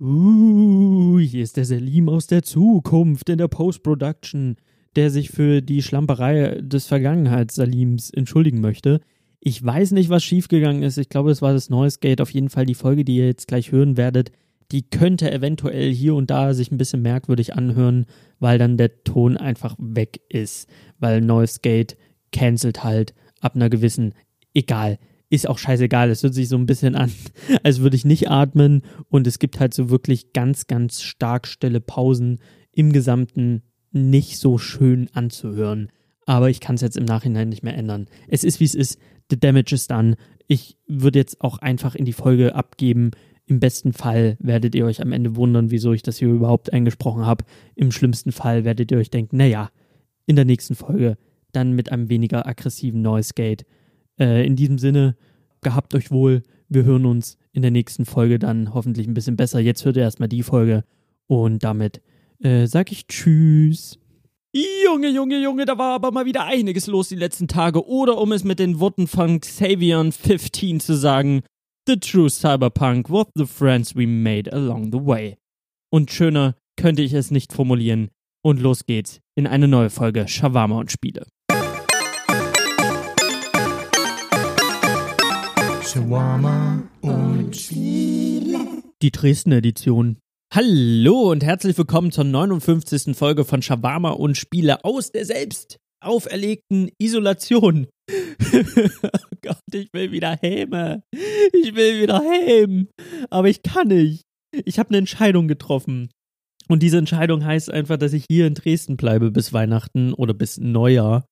Uh, hier ist der Selim aus der Zukunft in der Post-Production, der sich für die Schlamperei des Vergangenheits-Salims entschuldigen möchte. Ich weiß nicht, was schiefgegangen ist. Ich glaube, es war das Noise Gate. Auf jeden Fall die Folge, die ihr jetzt gleich hören werdet, die könnte eventuell hier und da sich ein bisschen merkwürdig anhören, weil dann der Ton einfach weg ist. Weil Noise Gate cancelt halt ab einer gewissen, egal, ist auch scheißegal. Es hört sich so ein bisschen an, als würde ich nicht atmen. Und es gibt halt so wirklich ganz, ganz stark stille Pausen im Gesamten nicht so schön anzuhören. Aber ich kann es jetzt im Nachhinein nicht mehr ändern. Es ist, wie es ist. The damage is done. Ich würde jetzt auch einfach in die Folge abgeben. Im besten Fall werdet ihr euch am Ende wundern, wieso ich das hier überhaupt eingesprochen habe. Im schlimmsten Fall werdet ihr euch denken, naja, in der nächsten Folge dann mit einem weniger aggressiven Noise Gate äh, in diesem Sinne, gehabt euch wohl. Wir hören uns in der nächsten Folge dann hoffentlich ein bisschen besser. Jetzt hört ihr erstmal die Folge und damit äh, sag ich Tschüss. Junge, Junge, Junge, da war aber mal wieder einiges los die letzten Tage. Oder um es mit den Worten von Xavier 15 zu sagen, The true Cyberpunk was the friends we made along the way. Und schöner könnte ich es nicht formulieren. Und los geht's in eine neue Folge Shawarma und Spiele. Shawarma und Spiele. Die Dresden Edition. Hallo und herzlich willkommen zur 59. Folge von Shawarma und Spiele aus der selbst auferlegten Isolation. oh Gott, ich will wieder Häme. Ich will wieder Häme. Aber ich kann nicht. Ich habe eine Entscheidung getroffen. Und diese Entscheidung heißt einfach, dass ich hier in Dresden bleibe bis Weihnachten oder bis Neujahr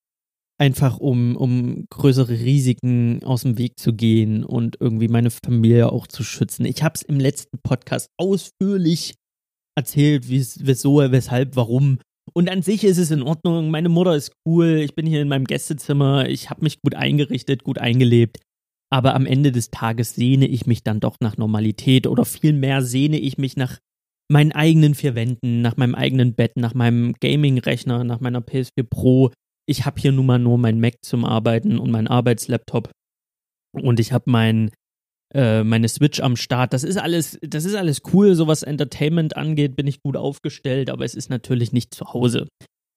einfach um, um größere Risiken aus dem Weg zu gehen und irgendwie meine Familie auch zu schützen. Ich habe es im letzten Podcast ausführlich erzählt, wieso, weshalb, warum. Und an sich ist es in Ordnung. Meine Mutter ist cool. Ich bin hier in meinem Gästezimmer. Ich habe mich gut eingerichtet, gut eingelebt. Aber am Ende des Tages sehne ich mich dann doch nach Normalität oder vielmehr sehne ich mich nach meinen eigenen vier Wänden, nach meinem eigenen Bett, nach meinem Gaming-Rechner, nach meiner PS4 Pro, ich habe hier nun mal nur mein Mac zum Arbeiten und mein Arbeitslaptop und ich habe mein äh, meine Switch am Start. Das ist alles, das ist alles cool. So was Entertainment angeht, bin ich gut aufgestellt, aber es ist natürlich nicht zu Hause.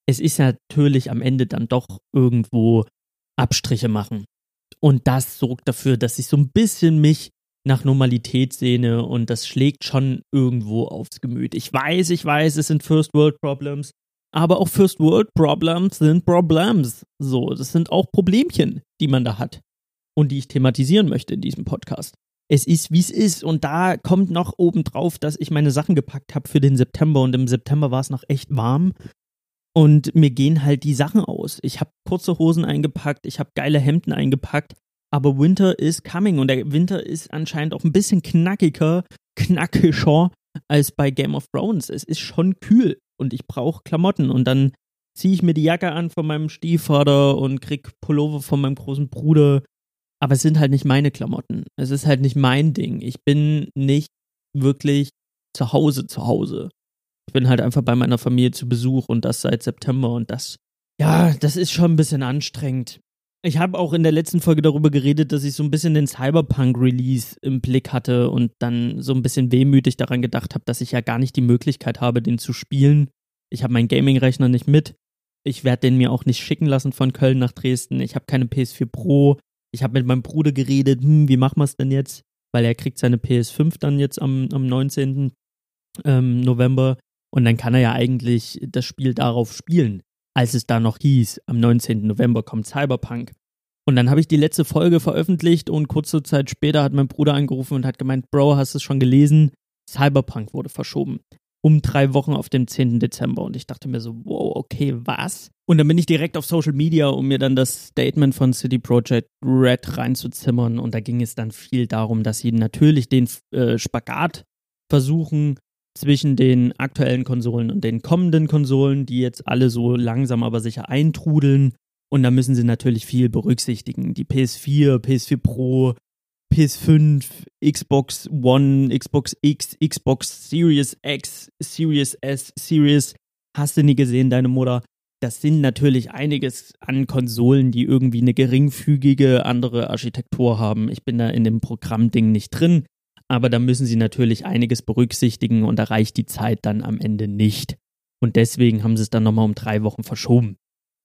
Es ist natürlich am Ende dann doch irgendwo Abstriche machen. Und das sorgt dafür, dass ich so ein bisschen mich nach Normalität sehne und das schlägt schon irgendwo aufs Gemüt. Ich weiß, ich weiß, es sind First World Problems. Aber auch First World Problems sind Problems. So, das sind auch Problemchen, die man da hat und die ich thematisieren möchte in diesem Podcast. Es ist, wie es ist. Und da kommt noch obendrauf, dass ich meine Sachen gepackt habe für den September. Und im September war es noch echt warm. Und mir gehen halt die Sachen aus. Ich habe kurze Hosen eingepackt, ich habe geile Hemden eingepackt. Aber Winter is coming. Und der Winter ist anscheinend auch ein bisschen knackiger, knackischer als bei Game of Thrones. Es ist schon kühl und ich brauche Klamotten und dann ziehe ich mir die Jacke an von meinem Stiefvater und krieg Pullover von meinem großen Bruder. Aber es sind halt nicht meine Klamotten. Es ist halt nicht mein Ding. Ich bin nicht wirklich zu Hause zu Hause. Ich bin halt einfach bei meiner Familie zu Besuch und das seit September und das, ja, das ist schon ein bisschen anstrengend. Ich habe auch in der letzten Folge darüber geredet, dass ich so ein bisschen den Cyberpunk-Release im Blick hatte und dann so ein bisschen wehmütig daran gedacht habe, dass ich ja gar nicht die Möglichkeit habe, den zu spielen. Ich habe meinen Gaming-Rechner nicht mit. Ich werde den mir auch nicht schicken lassen von Köln nach Dresden. Ich habe keine PS4 Pro. Ich habe mit meinem Bruder geredet, hm, wie machen wir es denn jetzt? Weil er kriegt seine PS5 dann jetzt am, am 19. Ähm, November. Und dann kann er ja eigentlich das Spiel darauf spielen als es da noch hieß, am 19. November kommt Cyberpunk. Und dann habe ich die letzte Folge veröffentlicht und kurze Zeit später hat mein Bruder angerufen und hat gemeint, Bro, hast du es schon gelesen? Cyberpunk wurde verschoben. Um drei Wochen auf den 10. Dezember. Und ich dachte mir so, wow, okay, was? Und dann bin ich direkt auf Social Media, um mir dann das Statement von City Project Red reinzuzimmern. Und da ging es dann viel darum, dass sie natürlich den äh, Spagat versuchen, zwischen den aktuellen Konsolen und den kommenden Konsolen, die jetzt alle so langsam aber sicher eintrudeln. Und da müssen sie natürlich viel berücksichtigen. Die PS4, PS4 Pro, PS5, Xbox One, Xbox X, Xbox Series X, Series S, Series. Hast du nie gesehen, deine Mutter? Das sind natürlich einiges an Konsolen, die irgendwie eine geringfügige andere Architektur haben. Ich bin da in dem Programmding nicht drin. Aber da müssen sie natürlich einiges berücksichtigen und da reicht die Zeit dann am Ende nicht. Und deswegen haben sie es dann nochmal um drei Wochen verschoben.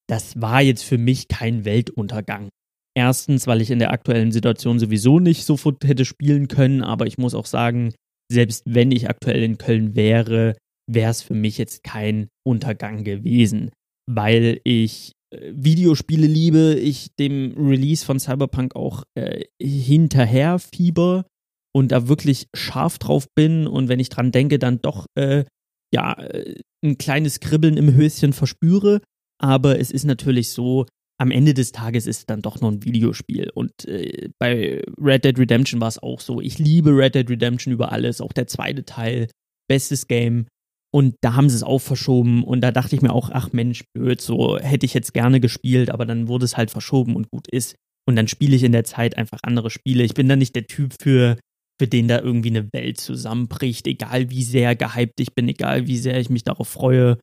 Das war jetzt für mich kein Weltuntergang. Erstens, weil ich in der aktuellen Situation sowieso nicht sofort hätte spielen können, aber ich muss auch sagen, selbst wenn ich aktuell in Köln wäre, wäre es für mich jetzt kein Untergang gewesen, weil ich äh, Videospiele liebe, ich dem Release von Cyberpunk auch äh, hinterher fieber und da wirklich scharf drauf bin und wenn ich dran denke, dann doch äh, ja ein kleines Kribbeln im Höschen verspüre. Aber es ist natürlich so, am Ende des Tages ist es dann doch noch ein Videospiel. Und äh, bei Red Dead Redemption war es auch so. Ich liebe Red Dead Redemption über alles, auch der zweite Teil, bestes Game. Und da haben sie es auch verschoben und da dachte ich mir auch, ach Mensch, blöd, so hätte ich jetzt gerne gespielt, aber dann wurde es halt verschoben und gut ist. Und dann spiele ich in der Zeit einfach andere Spiele. Ich bin da nicht der Typ für, für den da irgendwie eine Welt zusammenbricht, egal wie sehr gehypt ich bin, egal wie sehr ich mich darauf freue.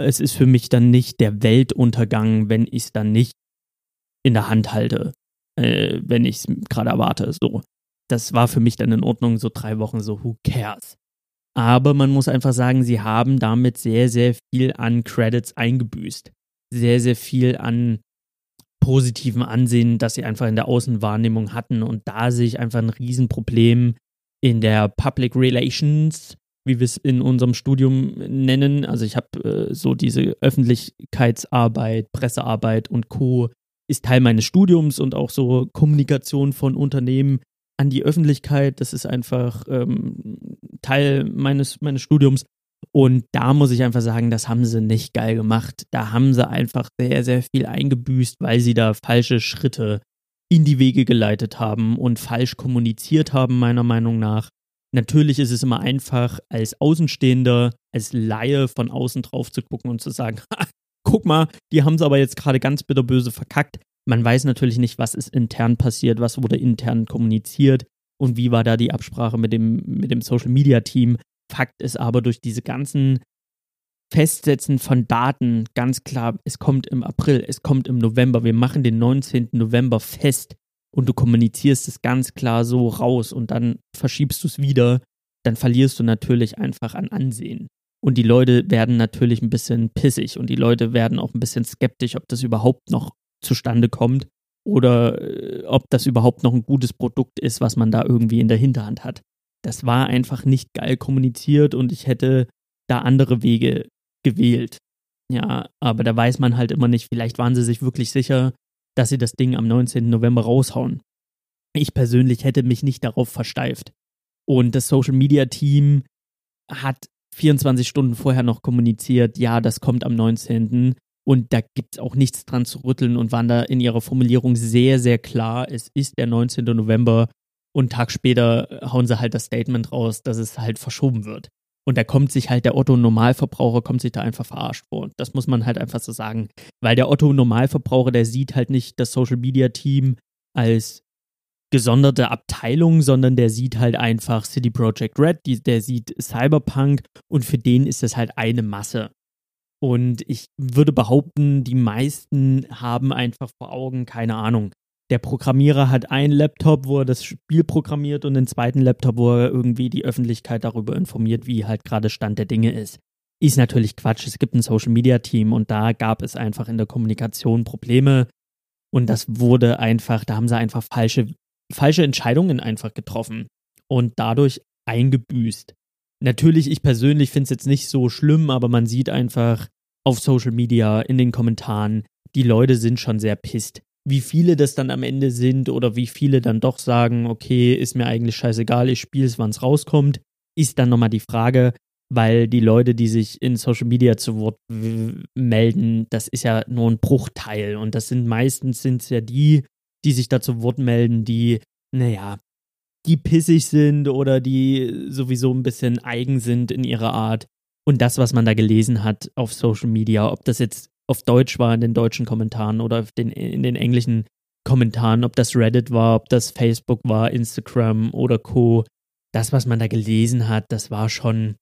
Es ist für mich dann nicht der Weltuntergang, wenn ich es dann nicht in der Hand halte, äh, wenn ich es gerade erwarte. So. Das war für mich dann in Ordnung, so drei Wochen so, who cares? Aber man muss einfach sagen, sie haben damit sehr, sehr viel an Credits eingebüßt. Sehr, sehr viel an positiven Ansehen, das sie einfach in der Außenwahrnehmung hatten. Und da sehe ich einfach ein Riesenproblem in der Public Relations, wie wir es in unserem Studium nennen. Also ich habe äh, so diese Öffentlichkeitsarbeit, Pressearbeit und Co. ist Teil meines Studiums und auch so Kommunikation von Unternehmen an die Öffentlichkeit. Das ist einfach ähm, Teil meines, meines Studiums. Und da muss ich einfach sagen, das haben sie nicht geil gemacht. Da haben sie einfach sehr, sehr viel eingebüßt, weil sie da falsche Schritte in die Wege geleitet haben und falsch kommuniziert haben, meiner Meinung nach. Natürlich ist es immer einfach, als Außenstehender, als Laie von außen drauf zu gucken und zu sagen, guck mal, die haben es aber jetzt gerade ganz bitterböse verkackt. Man weiß natürlich nicht, was ist intern passiert, was wurde intern kommuniziert und wie war da die Absprache mit dem, mit dem Social Media Team. Fakt ist aber durch diese ganzen Festsetzen von Daten ganz klar, es kommt im April, es kommt im November, wir machen den 19. November fest und du kommunizierst es ganz klar so raus und dann verschiebst du es wieder, dann verlierst du natürlich einfach an Ansehen. Und die Leute werden natürlich ein bisschen pissig und die Leute werden auch ein bisschen skeptisch, ob das überhaupt noch zustande kommt oder äh, ob das überhaupt noch ein gutes Produkt ist, was man da irgendwie in der Hinterhand hat. Das war einfach nicht geil kommuniziert und ich hätte da andere Wege gewählt. Ja, aber da weiß man halt immer nicht, vielleicht waren sie sich wirklich sicher, dass sie das Ding am 19. November raushauen. Ich persönlich hätte mich nicht darauf versteift. Und das Social Media Team hat 24 Stunden vorher noch kommuniziert, ja, das kommt am 19. Und da gibt es auch nichts dran zu rütteln und waren da in ihrer Formulierung sehr, sehr klar, es ist der 19. November und einen Tag später hauen sie halt das Statement raus, dass es halt verschoben wird. Und da kommt sich halt der Otto-Normalverbraucher, kommt sich da einfach verarscht vor. Das muss man halt einfach so sagen. Weil der Otto-Normalverbraucher, der sieht halt nicht das Social-Media-Team als gesonderte Abteilung, sondern der sieht halt einfach City Project Red, die, der sieht Cyberpunk und für den ist das halt eine Masse. Und ich würde behaupten, die meisten haben einfach vor Augen, keine Ahnung. Der Programmierer hat einen Laptop, wo er das Spiel programmiert und einen zweiten Laptop, wo er irgendwie die Öffentlichkeit darüber informiert, wie halt gerade Stand der Dinge ist. Ist natürlich Quatsch. Es gibt ein Social Media Team und da gab es einfach in der Kommunikation Probleme. Und das wurde einfach, da haben sie einfach falsche, falsche Entscheidungen einfach getroffen und dadurch eingebüßt. Natürlich, ich persönlich finde es jetzt nicht so schlimm, aber man sieht einfach auf Social Media, in den Kommentaren, die Leute sind schon sehr pisst. Wie viele das dann am Ende sind oder wie viele dann doch sagen, okay, ist mir eigentlich scheißegal, ich spiele es, wann es rauskommt, ist dann nochmal die Frage, weil die Leute, die sich in Social Media zu Wort melden, das ist ja nur ein Bruchteil und das sind meistens sind ja die, die sich da zu Wort melden, die, naja, die pissig sind oder die sowieso ein bisschen eigen sind in ihrer Art. Und das, was man da gelesen hat auf Social Media, ob das jetzt auf Deutsch war in den deutschen Kommentaren oder den, in den englischen Kommentaren, ob das Reddit war, ob das Facebook war, Instagram oder Co. Das, was man da gelesen hat, das war schon,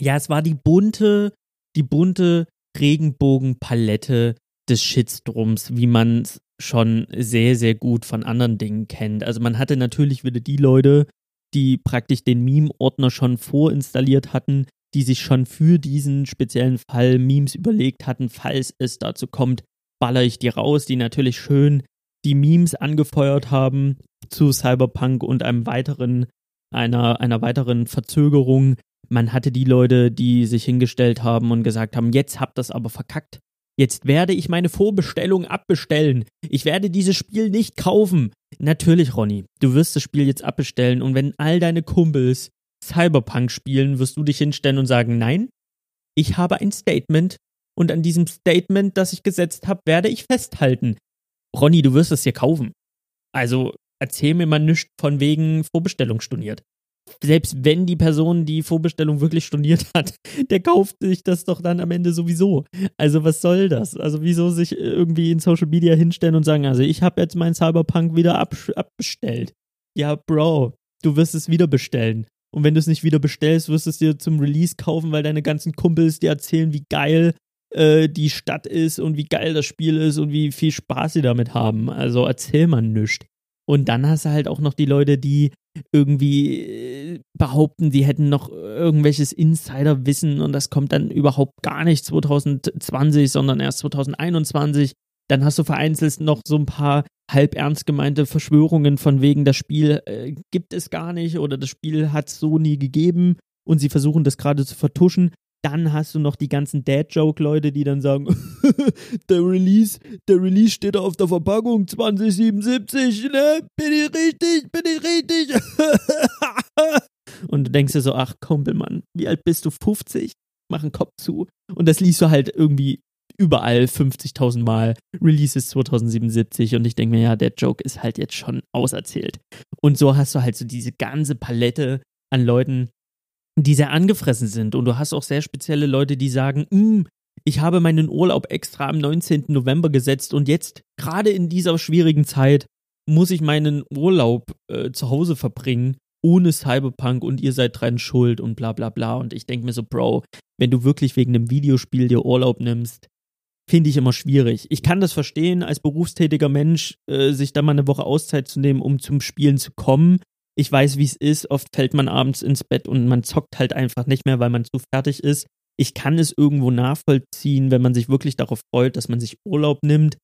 ja, es war die bunte, die bunte Regenbogenpalette des Shitstorms, wie man es schon sehr, sehr gut von anderen Dingen kennt. Also man hatte natürlich wieder die Leute, die praktisch den Meme-Ordner schon vorinstalliert hatten, die sich schon für diesen speziellen Fall Memes überlegt hatten, falls es dazu kommt, baller ich die raus, die natürlich schön die Memes angefeuert haben zu Cyberpunk und einem weiteren, einer, einer weiteren Verzögerung. Man hatte die Leute, die sich hingestellt haben und gesagt haben, jetzt habt das aber verkackt. Jetzt werde ich meine Vorbestellung abbestellen. Ich werde dieses Spiel nicht kaufen. Natürlich, Ronny, du wirst das Spiel jetzt abbestellen und wenn all deine Kumpels Cyberpunk spielen, wirst du dich hinstellen und sagen, nein, ich habe ein Statement und an diesem Statement, das ich gesetzt habe, werde ich festhalten. Ronny, du wirst es hier kaufen. Also erzähl mir mal nichts von wegen Vorbestellung storniert. Selbst wenn die Person die Vorbestellung wirklich storniert hat, der kauft sich das doch dann am Ende sowieso. Also was soll das? Also wieso sich irgendwie in Social Media hinstellen und sagen, also ich habe jetzt meinen Cyberpunk wieder ab abbestellt. Ja, Bro, du wirst es wieder bestellen. Und wenn du es nicht wieder bestellst, wirst du es dir zum Release kaufen, weil deine ganzen Kumpels dir erzählen, wie geil äh, die Stadt ist und wie geil das Spiel ist und wie viel Spaß sie damit haben. Also erzähl mal nichts. Und dann hast du halt auch noch die Leute, die irgendwie äh, behaupten, sie hätten noch irgendwelches Insiderwissen und das kommt dann überhaupt gar nicht 2020, sondern erst 2021. Dann hast du vereinzelt noch so ein paar halb ernst gemeinte Verschwörungen von wegen, das Spiel äh, gibt es gar nicht oder das Spiel hat es so nie gegeben und sie versuchen das gerade zu vertuschen. Dann hast du noch die ganzen Dad-Joke-Leute, die dann sagen, der Release, der Release steht auf der Verpackung 2077, ne? Bin ich richtig? Bin ich richtig? und du denkst dir so, ach Kumpelmann, wie alt bist du? 50? Mach einen Kopf zu. Und das liest du halt irgendwie überall 50.000 Mal. Releases 2077 und ich denke mir, ja, der Joke ist halt jetzt schon auserzählt. Und so hast du halt so diese ganze Palette an Leuten, die sehr angefressen sind. Und du hast auch sehr spezielle Leute, die sagen, hm, ich habe meinen Urlaub extra am 19. November gesetzt und jetzt, gerade in dieser schwierigen Zeit, muss ich meinen Urlaub äh, zu Hause verbringen, ohne Cyberpunk und ihr seid dran schuld und bla bla bla. Und ich denke mir so, Bro, wenn du wirklich wegen einem Videospiel dir Urlaub nimmst, finde ich immer schwierig. Ich kann das verstehen, als berufstätiger Mensch, äh, sich da mal eine Woche Auszeit zu nehmen, um zum Spielen zu kommen ich weiß, wie es ist. Oft fällt man abends ins Bett und man zockt halt einfach nicht mehr, weil man zu fertig ist. Ich kann es irgendwo nachvollziehen, wenn man sich wirklich darauf freut, dass man sich Urlaub nimmt.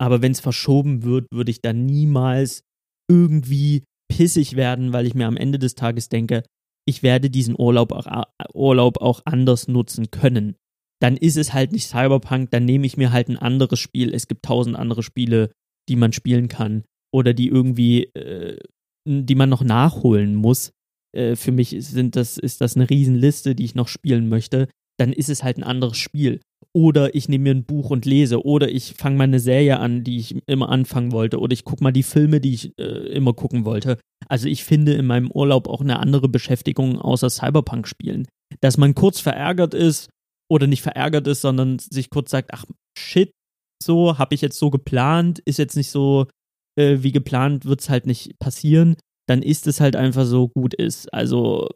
Aber wenn es verschoben wird, würde ich da niemals irgendwie pissig werden, weil ich mir am Ende des Tages denke, ich werde diesen Urlaub auch, Urlaub auch anders nutzen können. Dann ist es halt nicht Cyberpunk, dann nehme ich mir halt ein anderes Spiel. Es gibt tausend andere Spiele, die man spielen kann oder die irgendwie äh, die man noch nachholen muss. Äh, für mich sind das, ist das eine Riesenliste, die ich noch spielen möchte. Dann ist es halt ein anderes Spiel. Oder ich nehme mir ein Buch und lese. Oder ich fange mal eine Serie an, die ich immer anfangen wollte. Oder ich gucke mal die Filme, die ich äh, immer gucken wollte. Also ich finde in meinem Urlaub auch eine andere Beschäftigung außer Cyberpunk spielen. Dass man kurz verärgert ist oder nicht verärgert ist, sondern sich kurz sagt, ach shit, so habe ich jetzt so geplant, ist jetzt nicht so äh, wie geplant, wird es halt nicht passieren, dann ist es halt einfach so gut ist. Also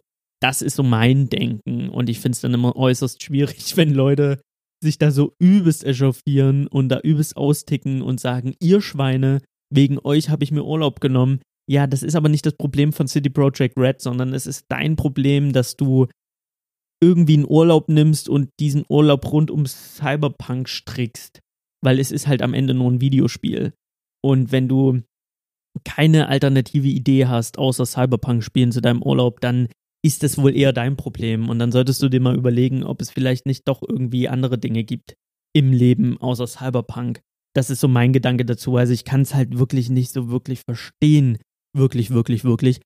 das ist so mein Denken und ich finde es dann immer äußerst schwierig, wenn Leute sich da so übelst echauffieren und da übelst austicken und sagen, ihr Schweine, wegen euch habe ich mir Urlaub genommen. Ja, das ist aber nicht das Problem von City Project Red, sondern es ist dein Problem, dass du irgendwie einen Urlaub nimmst und diesen Urlaub rund um Cyberpunk strickst, weil es ist halt am Ende nur ein Videospiel. Und wenn du keine alternative Idee hast, außer Cyberpunk spielen zu deinem Urlaub, dann ist das wohl eher dein Problem. Und dann solltest du dir mal überlegen, ob es vielleicht nicht doch irgendwie andere Dinge gibt im Leben außer Cyberpunk. Das ist so mein Gedanke dazu. Also ich kann es halt wirklich nicht so wirklich verstehen. Wirklich, wirklich, wirklich.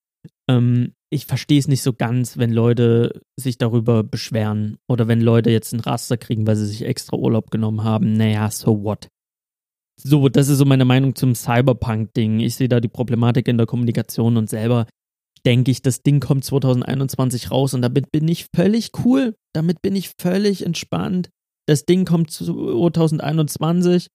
Ähm, ich verstehe es nicht so ganz, wenn Leute sich darüber beschweren oder wenn Leute jetzt einen Raster kriegen, weil sie sich extra Urlaub genommen haben. Naja, so what? So, das ist so meine Meinung zum Cyberpunk-Ding. Ich sehe da die Problematik in der Kommunikation und selber denke ich, das Ding kommt 2021 raus und damit bin ich völlig cool. Damit bin ich völlig entspannt. Das Ding kommt 2021.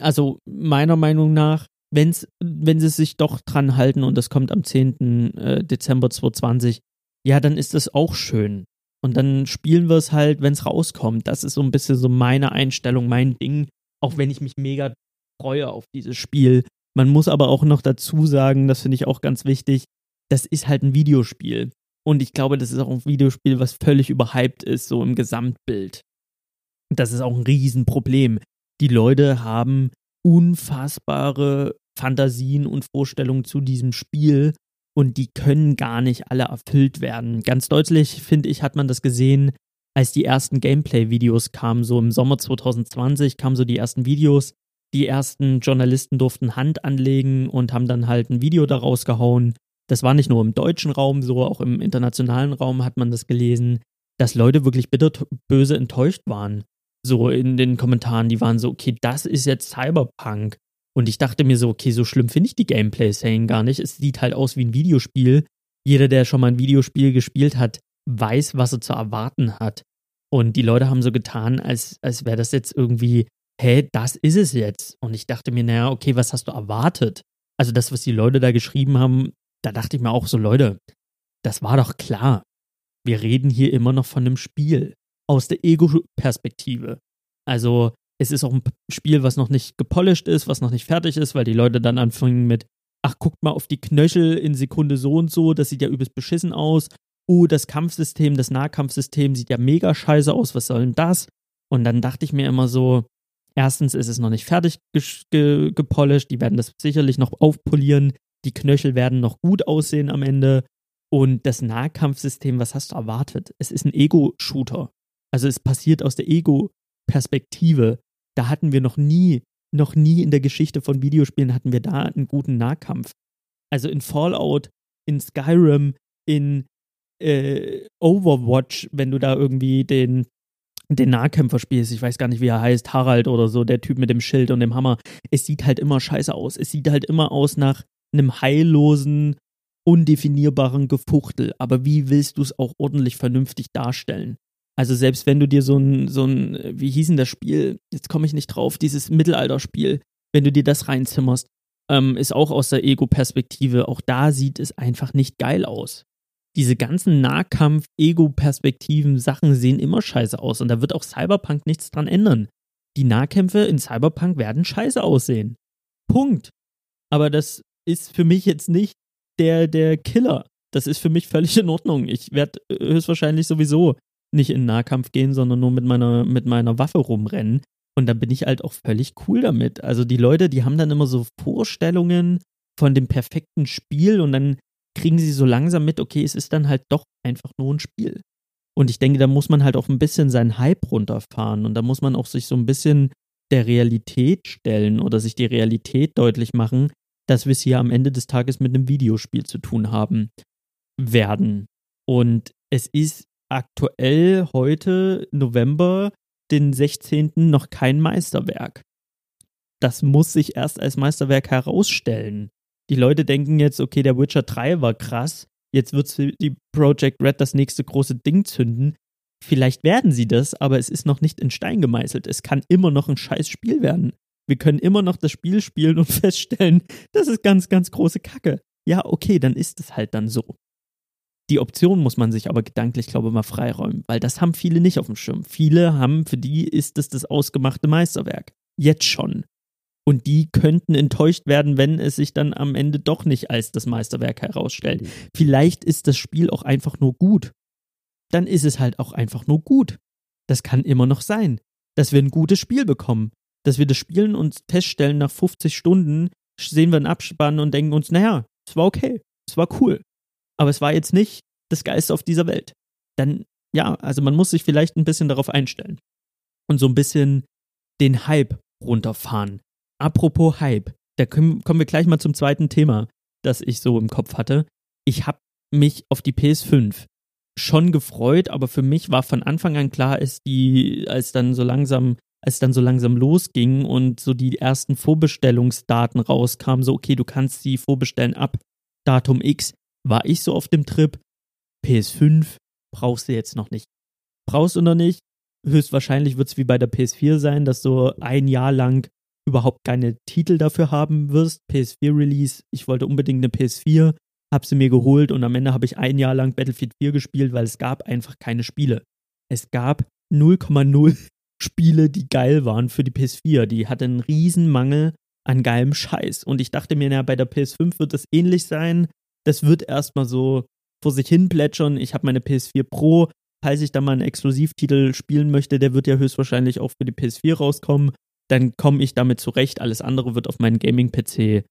Also meiner Meinung nach, wenn's, wenn sie sich doch dran halten und das kommt am 10. Äh, Dezember 2020, ja, dann ist das auch schön. Und dann spielen wir es halt, wenn es rauskommt. Das ist so ein bisschen so meine Einstellung, mein Ding. Auch wenn ich mich mega freue auf dieses Spiel. Man muss aber auch noch dazu sagen, das finde ich auch ganz wichtig, das ist halt ein Videospiel. Und ich glaube, das ist auch ein Videospiel, was völlig überhyped ist, so im Gesamtbild. Das ist auch ein Riesenproblem. Die Leute haben unfassbare Fantasien und Vorstellungen zu diesem Spiel und die können gar nicht alle erfüllt werden. Ganz deutlich, finde ich, hat man das gesehen, als die ersten Gameplay-Videos kamen, so im Sommer 2020 kamen so die ersten Videos. Die ersten Journalisten durften Hand anlegen und haben dann halt ein Video daraus gehauen. Das war nicht nur im deutschen Raum so, auch im internationalen Raum hat man das gelesen, dass Leute wirklich bitter böse enttäuscht waren. So in den Kommentaren, die waren so, okay, das ist jetzt Cyberpunk. Und ich dachte mir so, okay, so schlimm finde ich die Gameplay-Szenen gar nicht. Es sieht halt aus wie ein Videospiel. Jeder, der schon mal ein Videospiel gespielt hat, weiß, was er zu erwarten hat. Und die Leute haben so getan, als, als wäre das jetzt irgendwie, hä, das ist es jetzt. Und ich dachte mir, naja, okay, was hast du erwartet? Also das, was die Leute da geschrieben haben, da dachte ich mir auch so, Leute, das war doch klar. Wir reden hier immer noch von einem Spiel aus der Ego-Perspektive. Also es ist auch ein Spiel, was noch nicht gepolished ist, was noch nicht fertig ist, weil die Leute dann anfangen mit, ach, guckt mal auf die Knöchel in Sekunde so und so, das sieht ja übelst beschissen aus. Oh, das Kampfsystem, das Nahkampfsystem sieht ja mega scheiße aus, was soll denn das? Und dann dachte ich mir immer so, erstens ist es noch nicht fertig ge gepolished, die werden das sicherlich noch aufpolieren, die Knöchel werden noch gut aussehen am Ende. Und das Nahkampfsystem, was hast du erwartet? Es ist ein Ego-Shooter. Also es passiert aus der Ego-Perspektive. Da hatten wir noch nie, noch nie in der Geschichte von Videospielen hatten wir da einen guten Nahkampf. Also in Fallout, in Skyrim, in äh, Overwatch, wenn du da irgendwie den, den Nahkämpfer spielst, ich weiß gar nicht, wie er heißt, Harald oder so, der Typ mit dem Schild und dem Hammer, es sieht halt immer scheiße aus. Es sieht halt immer aus nach einem heillosen, undefinierbaren Gefuchtel. Aber wie willst du es auch ordentlich vernünftig darstellen? Also selbst wenn du dir so ein, so ein, wie hieß denn das Spiel? Jetzt komme ich nicht drauf, dieses Mittelalterspiel, wenn du dir das reinzimmerst, ähm, ist auch aus der Ego-Perspektive, auch da sieht es einfach nicht geil aus. Diese ganzen Nahkampf-Ego-Perspektiven Sachen sehen immer scheiße aus und da wird auch Cyberpunk nichts dran ändern. Die Nahkämpfe in Cyberpunk werden scheiße aussehen. Punkt. Aber das ist für mich jetzt nicht der, der Killer. Das ist für mich völlig in Ordnung. Ich werde höchstwahrscheinlich sowieso nicht in Nahkampf gehen, sondern nur mit meiner, mit meiner Waffe rumrennen. Und dann bin ich halt auch völlig cool damit. Also die Leute, die haben dann immer so Vorstellungen von dem perfekten Spiel und dann kriegen sie so langsam mit, okay, es ist dann halt doch einfach nur ein Spiel. Und ich denke, da muss man halt auch ein bisschen seinen Hype runterfahren und da muss man auch sich so ein bisschen der Realität stellen oder sich die Realität deutlich machen, dass wir es hier am Ende des Tages mit einem Videospiel zu tun haben werden. Und es ist aktuell heute, November, den 16. noch kein Meisterwerk. Das muss sich erst als Meisterwerk herausstellen. Die Leute denken jetzt, okay, der Witcher 3 war krass, jetzt wird die Project Red das nächste große Ding zünden. Vielleicht werden sie das, aber es ist noch nicht in Stein gemeißelt. Es kann immer noch ein scheiß Spiel werden. Wir können immer noch das Spiel spielen und feststellen, das ist ganz, ganz große Kacke. Ja, okay, dann ist es halt dann so. Die Option muss man sich aber gedanklich, glaube ich, mal freiräumen, weil das haben viele nicht auf dem Schirm. Viele haben, für die ist es das ausgemachte Meisterwerk. Jetzt schon. Und die könnten enttäuscht werden, wenn es sich dann am Ende doch nicht als das Meisterwerk herausstellt. Vielleicht ist das Spiel auch einfach nur gut. Dann ist es halt auch einfach nur gut. Das kann immer noch sein, dass wir ein gutes Spiel bekommen. Dass wir das spielen und feststellen, nach 50 Stunden sehen wir einen Abspann und denken uns, naja, es war okay, es war cool aber es war jetzt nicht das Geist auf dieser Welt. Dann, ja, also man muss sich vielleicht ein bisschen darauf einstellen und so ein bisschen den Hype runterfahren. Apropos Hype, da kommen, wir gleich mal zum zweiten Thema, das ich so im Kopf hatte. Ich habe mich auf die PS5 schon gefreut, aber für mich war von Anfang an klar, als die, als dann so langsam, als dann so langsam losging und so die ersten Vorbestellungsdaten rauskamen, so okay, du kannst sie vorbestellen ab Datum X, war ich so auf dem Trip, PS5 brauchst du jetzt noch nicht. Brauchst du noch nicht. Höchstwahrscheinlich wird es wie bei der PS4 sein, dass du ein Jahr lang überhaupt keine Titel dafür haben wirst. PS4 Release, ich wollte unbedingt eine PS4, hab sie mir geholt und am Ende habe ich ein Jahr lang Battlefield 4 gespielt, weil es gab einfach keine Spiele. Es gab 0,0 Spiele, die geil waren für die PS4. Die hatte einen riesen Mangel an geilem Scheiß. Und ich dachte mir, na, bei der PS5 wird das ähnlich sein Das wird erstmal so vor sich hin plätschern. Ich habe meine PS4 Pro. Falls ich da mal einen Exklusivtitel spielen möchte, der wird ja höchstwahrscheinlich auch für die PS4 rauskommen. Dann komme ich damit zurecht. Alles andere wird auf meinen Gaming-PC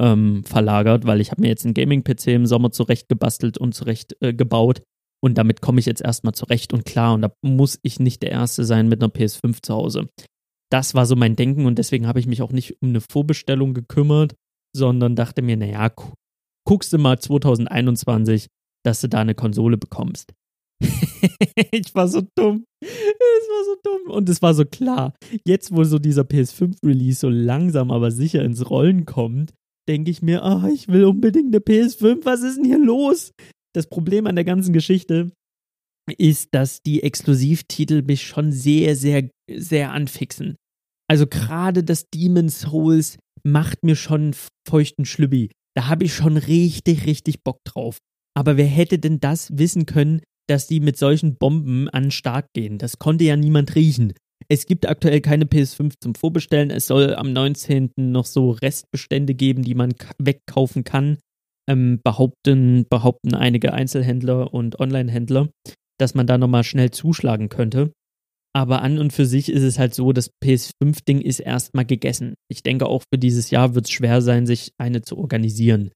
ähm, verlagert, weil ich habe mir jetzt einen Gaming-PC im Sommer zurecht gebastelt und zurecht äh, gebaut. Und damit komme ich jetzt erstmal zurecht und klar. Und da muss ich nicht der Erste sein mit einer PS5 zu Hause. Das war so mein Denken und deswegen habe ich mich auch nicht um eine Vorbestellung gekümmert, sondern dachte mir, naja, guckst du mal 2021, dass du da eine Konsole bekommst. ich war so dumm. Es war so dumm. Und es war so klar. Jetzt, wo so dieser PS5-Release so langsam aber sicher ins Rollen kommt, denke ich mir, ah, ich will unbedingt eine PS5. Was ist denn hier los? Das Problem an der ganzen Geschichte ist, dass die Exklusivtitel mich schon sehr, sehr, sehr anfixen. Also gerade das Demon's Souls macht mir schon feuchten Schlübbi. Da habe ich schon richtig, richtig Bock drauf. Aber wer hätte denn das wissen können, dass die mit solchen Bomben an den Start gehen? Das konnte ja niemand riechen. Es gibt aktuell keine PS5 zum Vorbestellen. Es soll am 19. noch so Restbestände geben, die man wegkaufen kann. Ähm, behaupten, behaupten einige Einzelhändler und Onlinehändler, dass man da nochmal schnell zuschlagen könnte. Aber an und für sich ist es halt so, das PS5-Ding ist erstmal gegessen. Ich denke, auch für dieses Jahr wird es schwer sein, sich eine zu organisieren.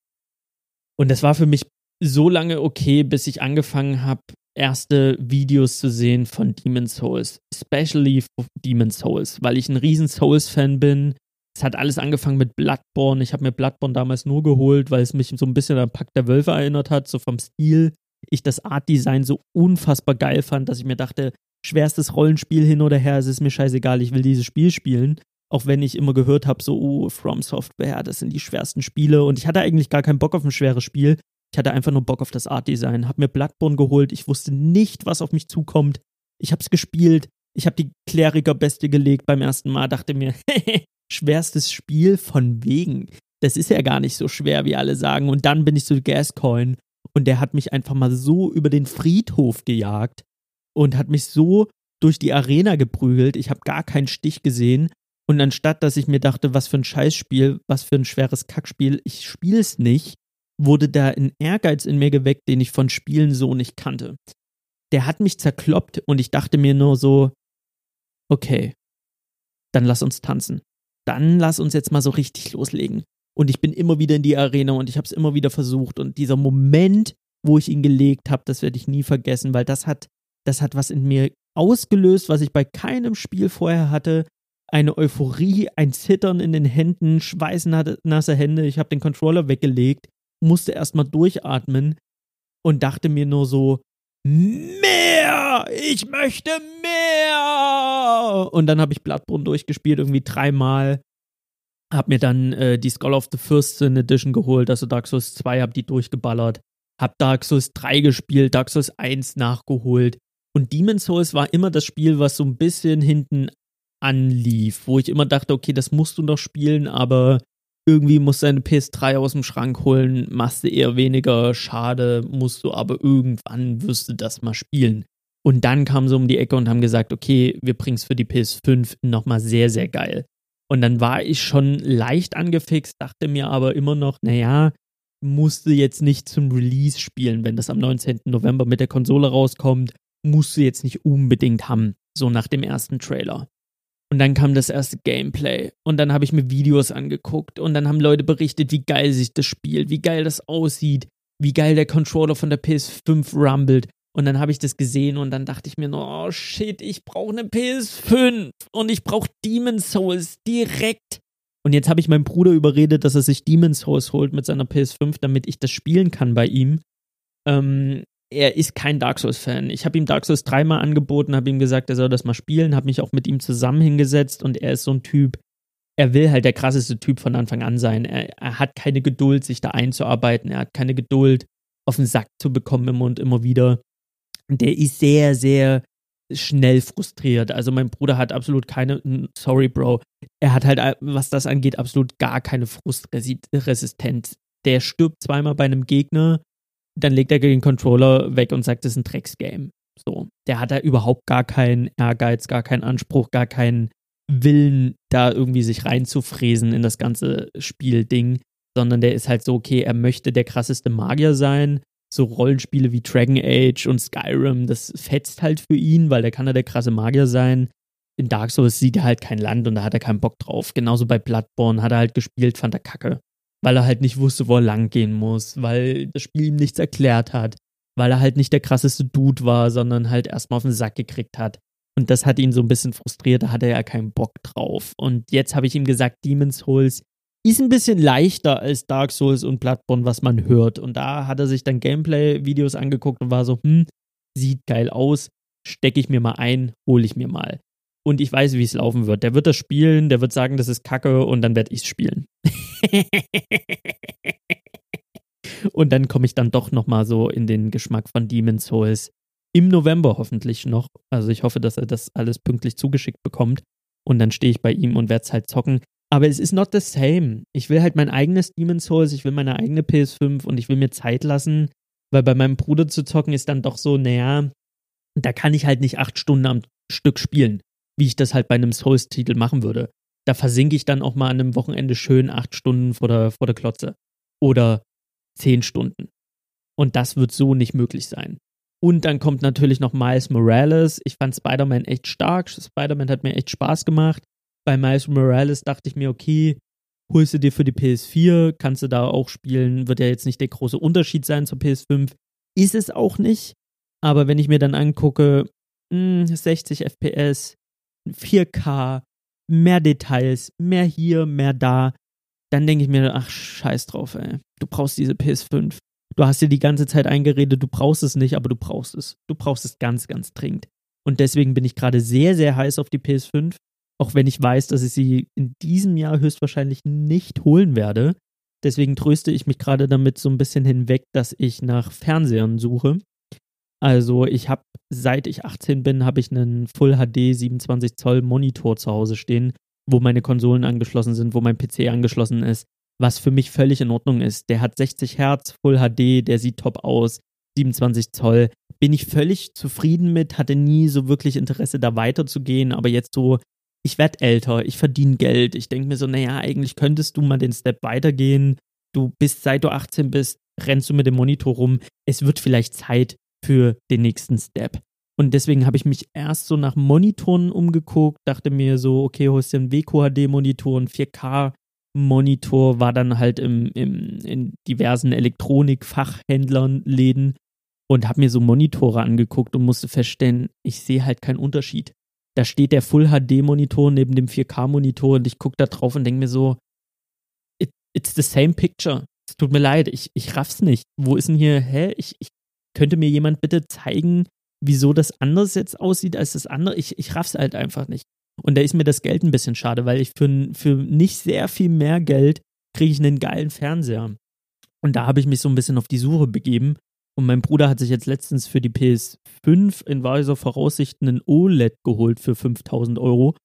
Und das war für mich so lange okay, bis ich angefangen habe, erste Videos zu sehen von Demon's Souls. Especially Demon's Souls, weil ich ein riesen Souls-Fan bin. Es hat alles angefangen mit Bloodborne. Ich habe mir Bloodborne damals nur geholt, weil es mich so ein bisschen an Pack der Wölfe erinnert hat, so vom Stil. Ich das Art-Design so unfassbar geil fand, dass ich mir dachte, schwerstes Rollenspiel hin oder her, es ist mir scheißegal, ich will dieses Spiel spielen. Auch wenn ich immer gehört habe, so, oh, From Software, das sind die schwersten Spiele. Und ich hatte eigentlich gar keinen Bock auf ein schweres Spiel. Ich hatte einfach nur Bock auf das Art-Design. Hab mir Bloodborne geholt. Ich wusste nicht, was auf mich zukommt. Ich hab's gespielt. Ich hab die Kleriker-Beste gelegt beim ersten Mal. Dachte mir, schwerstes Spiel von wegen. Das ist ja gar nicht so schwer, wie alle sagen. Und dann bin ich zu Gascoin und der hat mich einfach mal so über den Friedhof gejagt und hat mich so durch die Arena geprügelt. Ich habe gar keinen Stich gesehen. Und anstatt, dass ich mir dachte, was für ein Scheißspiel, was für ein schweres Kackspiel, ich spiele es nicht, wurde da ein Ehrgeiz in mir geweckt, den ich von Spielen so nicht kannte. Der hat mich zerkloppt und ich dachte mir nur so, okay, dann lass uns tanzen. Dann lass uns jetzt mal so richtig loslegen. Und ich bin immer wieder in die Arena und ich habe es immer wieder versucht. Und dieser Moment, wo ich ihn gelegt habe, das werde ich nie vergessen, weil das hat das hat was in mir ausgelöst, was ich bei keinem Spiel vorher hatte. Eine Euphorie, ein Zittern in den Händen, schweißnasse Hände. Ich habe den Controller weggelegt, musste erstmal durchatmen und dachte mir nur so, mehr! Ich möchte mehr! Und dann habe ich Bloodborne durchgespielt, irgendwie dreimal. Hab mir dann äh, die Skull of the First Sin Edition geholt, also Dark Souls 2, hab die durchgeballert. Hab Dark Souls 3 gespielt, Dark Souls 1 nachgeholt. Und Demon's Souls war immer das Spiel, was so ein bisschen hinten anlief, wo ich immer dachte, okay, das musst du noch spielen, aber irgendwie musst du deine PS3 aus dem Schrank holen, machst du eher weniger, schade, musst du aber irgendwann wirst du das mal spielen. Und dann kam so um die Ecke und haben gesagt, okay, wir bringen es für die PS5 nochmal sehr, sehr geil. Und dann war ich schon leicht angefixt, dachte mir aber immer noch, naja, musst du jetzt nicht zum Release spielen, wenn das am 19. November mit der Konsole rauskommt musst du jetzt nicht unbedingt haben, so nach dem ersten Trailer. Und dann kam das erste Gameplay und dann habe ich mir Videos angeguckt und dann haben Leute berichtet, wie geil sich das spielt, wie geil das aussieht, wie geil der Controller von der PS5 rumbelt. Und dann habe ich das gesehen und dann dachte ich mir nur, oh shit, ich brauche eine PS5 und ich brauche Demon's Souls direkt. Und jetzt habe ich meinen Bruder überredet, dass er sich Demon's Souls holt mit seiner PS5, damit ich das spielen kann bei ihm. Ähm, er ist kein Dark Souls-Fan. Ich habe ihm Dark Souls dreimal angeboten, habe ihm gesagt, er soll das mal spielen, habe mich auch mit ihm zusammen hingesetzt und er ist so ein Typ, er will halt der krasseste Typ von Anfang an sein. Er, er hat keine Geduld, sich da einzuarbeiten, er hat keine Geduld, auf den Sack zu bekommen immer und immer wieder. Der ist sehr, sehr schnell frustriert. Also mein Bruder hat absolut keine, sorry Bro, er hat halt, was das angeht, absolut gar keine Frustresistenz. Der stirbt zweimal bei einem Gegner, dann legt er den Controller weg und sagt, das ist ein Drecksgame. So, der hat da überhaupt gar keinen Ehrgeiz, gar keinen Anspruch, gar keinen Willen, da irgendwie sich reinzufräsen in das ganze Spielding. sondern der ist halt so, okay, er möchte der krasseste Magier sein. So Rollenspiele wie Dragon Age und Skyrim, das fetzt halt für ihn, weil der kann ja der krasse Magier sein. In Dark Souls sieht er halt kein Land und da hat er keinen Bock drauf. Genauso bei Bloodborne hat er halt gespielt, fand er kacke. Weil er halt nicht wusste, wo er lang gehen muss, weil das Spiel ihm nichts erklärt hat, weil er halt nicht der krasseste Dude war, sondern halt erstmal auf den Sack gekriegt hat. Und das hat ihn so ein bisschen frustriert, da hatte er ja keinen Bock drauf. Und jetzt habe ich ihm gesagt, Demon's Souls ist ein bisschen leichter als Dark Souls und Bloodborne, was man hört. Und da hat er sich dann Gameplay-Videos angeguckt und war so, hm, sieht geil aus, stecke ich mir mal ein, hole ich mir mal. Und ich weiß, wie es laufen wird. Der wird das spielen, der wird sagen, das ist Kacke und dann werde ich es spielen. und dann komme ich dann doch nochmal so in den Geschmack von Demon's Souls. Im November hoffentlich noch. Also ich hoffe, dass er das alles pünktlich zugeschickt bekommt. Und dann stehe ich bei ihm und werde es halt zocken. Aber es ist not the same. Ich will halt mein eigenes Demon's Souls, ich will meine eigene PS5 und ich will mir Zeit lassen, weil bei meinem Bruder zu zocken ist dann doch so, naja, da kann ich halt nicht acht Stunden am Stück spielen, wie ich das halt bei einem Souls-Titel machen würde. Da versinke ich dann auch mal an einem Wochenende schön acht Stunden vor der, vor der Klotze. Oder zehn Stunden. Und das wird so nicht möglich sein. Und dann kommt natürlich noch Miles Morales. Ich fand Spider-Man echt stark. Spider-Man hat mir echt Spaß gemacht bei Miles Morales dachte ich mir, okay, holst du dir für die PS4, kannst du da auch spielen, wird ja jetzt nicht der große Unterschied sein zur PS5. Ist es auch nicht. Aber wenn ich mir dann angucke, mh, 60 FPS, 4K, mehr Details, mehr hier, mehr da, dann denke ich mir, ach, scheiß drauf, ey. Du brauchst diese PS5. Du hast dir die ganze Zeit eingeredet, du brauchst es nicht, aber du brauchst es. Du brauchst es ganz, ganz dringend. Und deswegen bin ich gerade sehr, sehr heiß auf die PS5. Auch wenn ich weiß, dass ich sie in diesem Jahr höchstwahrscheinlich nicht holen werde. Deswegen tröste ich mich gerade damit so ein bisschen hinweg, dass ich nach Fernsehern suche. Also ich habe, seit ich 18 bin, habe ich einen Full HD 27 Zoll Monitor zu Hause stehen, wo meine Konsolen angeschlossen sind, wo mein PC angeschlossen ist, was für mich völlig in Ordnung ist. Der hat 60 Hertz, Full HD, der sieht top aus, 27 Zoll. Bin ich völlig zufrieden mit, hatte nie so wirklich Interesse, da weiterzugehen, aber jetzt so ich werde älter, ich verdiene Geld. Ich denke mir so, naja, eigentlich könntest du mal den Step weitergehen. Du bist, seit du 18 bist, rennst du mit dem Monitor rum. Es wird vielleicht Zeit für den nächsten Step. Und deswegen habe ich mich erst so nach Monitoren umgeguckt, dachte mir so, okay, holst du einen WQHD-Monitor, einen 4K-Monitor, war dann halt im, im, in diversen Elektronik-Fachhändlern, Läden und habe mir so Monitore angeguckt und musste feststellen, ich sehe halt keinen Unterschied da steht der Full HD Monitor neben dem 4K Monitor und ich gucke da drauf und denke mir so, it, it's the same picture. Es tut mir leid, ich, ich raff's nicht. Wo ist denn hier, hä? Ich, ich könnte mir jemand bitte zeigen, wieso das anders jetzt aussieht als das andere? Ich, ich raff's halt einfach nicht. Und da ist mir das Geld ein bisschen schade, weil ich für, für nicht sehr viel mehr Geld kriege ich einen geilen Fernseher. Und da habe ich mich so ein bisschen auf die Suche begeben und mein Bruder hat sich jetzt letztens für die PS5 in weiser Voraussicht einen OLED geholt für 5000 Euro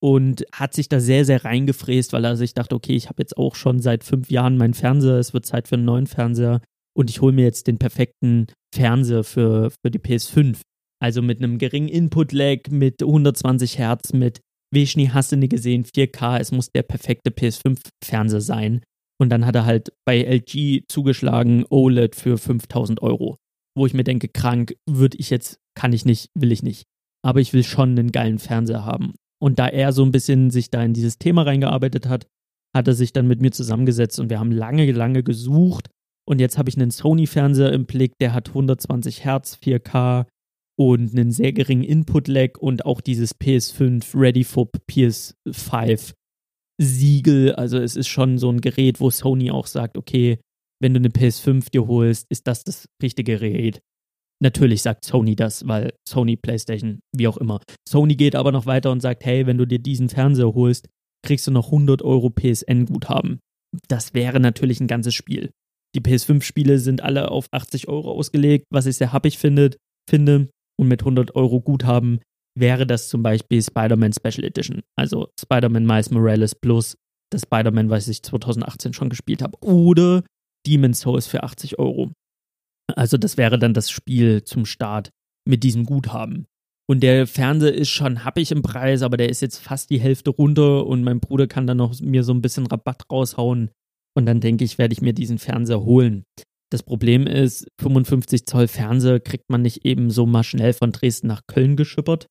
und hat sich da sehr, sehr reingefräst, weil er sich dachte, okay, ich habe jetzt auch schon seit fünf Jahren meinen Fernseher, es wird Zeit für einen neuen Fernseher und ich hole mir jetzt den perfekten Fernseher für, für die PS5. Also mit einem geringen Input-Lag, mit 120 Hertz, mit Wischni hast du nie gesehen, 4K, es muss der perfekte PS5-Fernseher sein. Und dann hat er halt bei LG zugeschlagen, OLED für 5000 Euro. Wo ich mir denke, krank, würde ich jetzt, kann ich nicht, will ich nicht. Aber ich will schon einen geilen Fernseher haben. Und da er so ein bisschen sich da in dieses Thema reingearbeitet hat, hat er sich dann mit mir zusammengesetzt und wir haben lange, lange gesucht. Und jetzt habe ich einen Sony-Fernseher im Blick, der hat 120 Hertz, 4K und einen sehr geringen Input-Lag und auch dieses PS5 Ready for PS5 Siegel. Also es ist schon so ein Gerät, wo Sony auch sagt, okay, wenn du eine PS5 dir holst, ist das das richtige Gerät. Natürlich sagt Sony das, weil Sony, PlayStation, wie auch immer. Sony geht aber noch weiter und sagt, hey, wenn du dir diesen Fernseher holst, kriegst du noch 100 Euro PSN-Guthaben. Das wäre natürlich ein ganzes Spiel. Die PS5-Spiele sind alle auf 80 Euro ausgelegt, was ich sehr happig finde, finde. Und mit 100 Euro Guthaben wäre das zum Beispiel Spider-Man Special Edition. Also Spider-Man Miles Morales plus das Spider-Man, was ich 2018 schon gespielt habe. Oder Demon's Souls für 80 Euro. Also das wäre dann das Spiel zum Start mit diesem Guthaben. Und der Fernseher ist schon happig im Preis, aber der ist jetzt fast die Hälfte runter und mein Bruder kann dann noch mir so ein bisschen Rabatt raushauen, Und dann denke ich, werde ich mir diesen Fernseher holen. Das Problem ist, 55 Zoll Fernseher kriegt man nicht eben so mal schnell von Dresden nach Köln geschippert.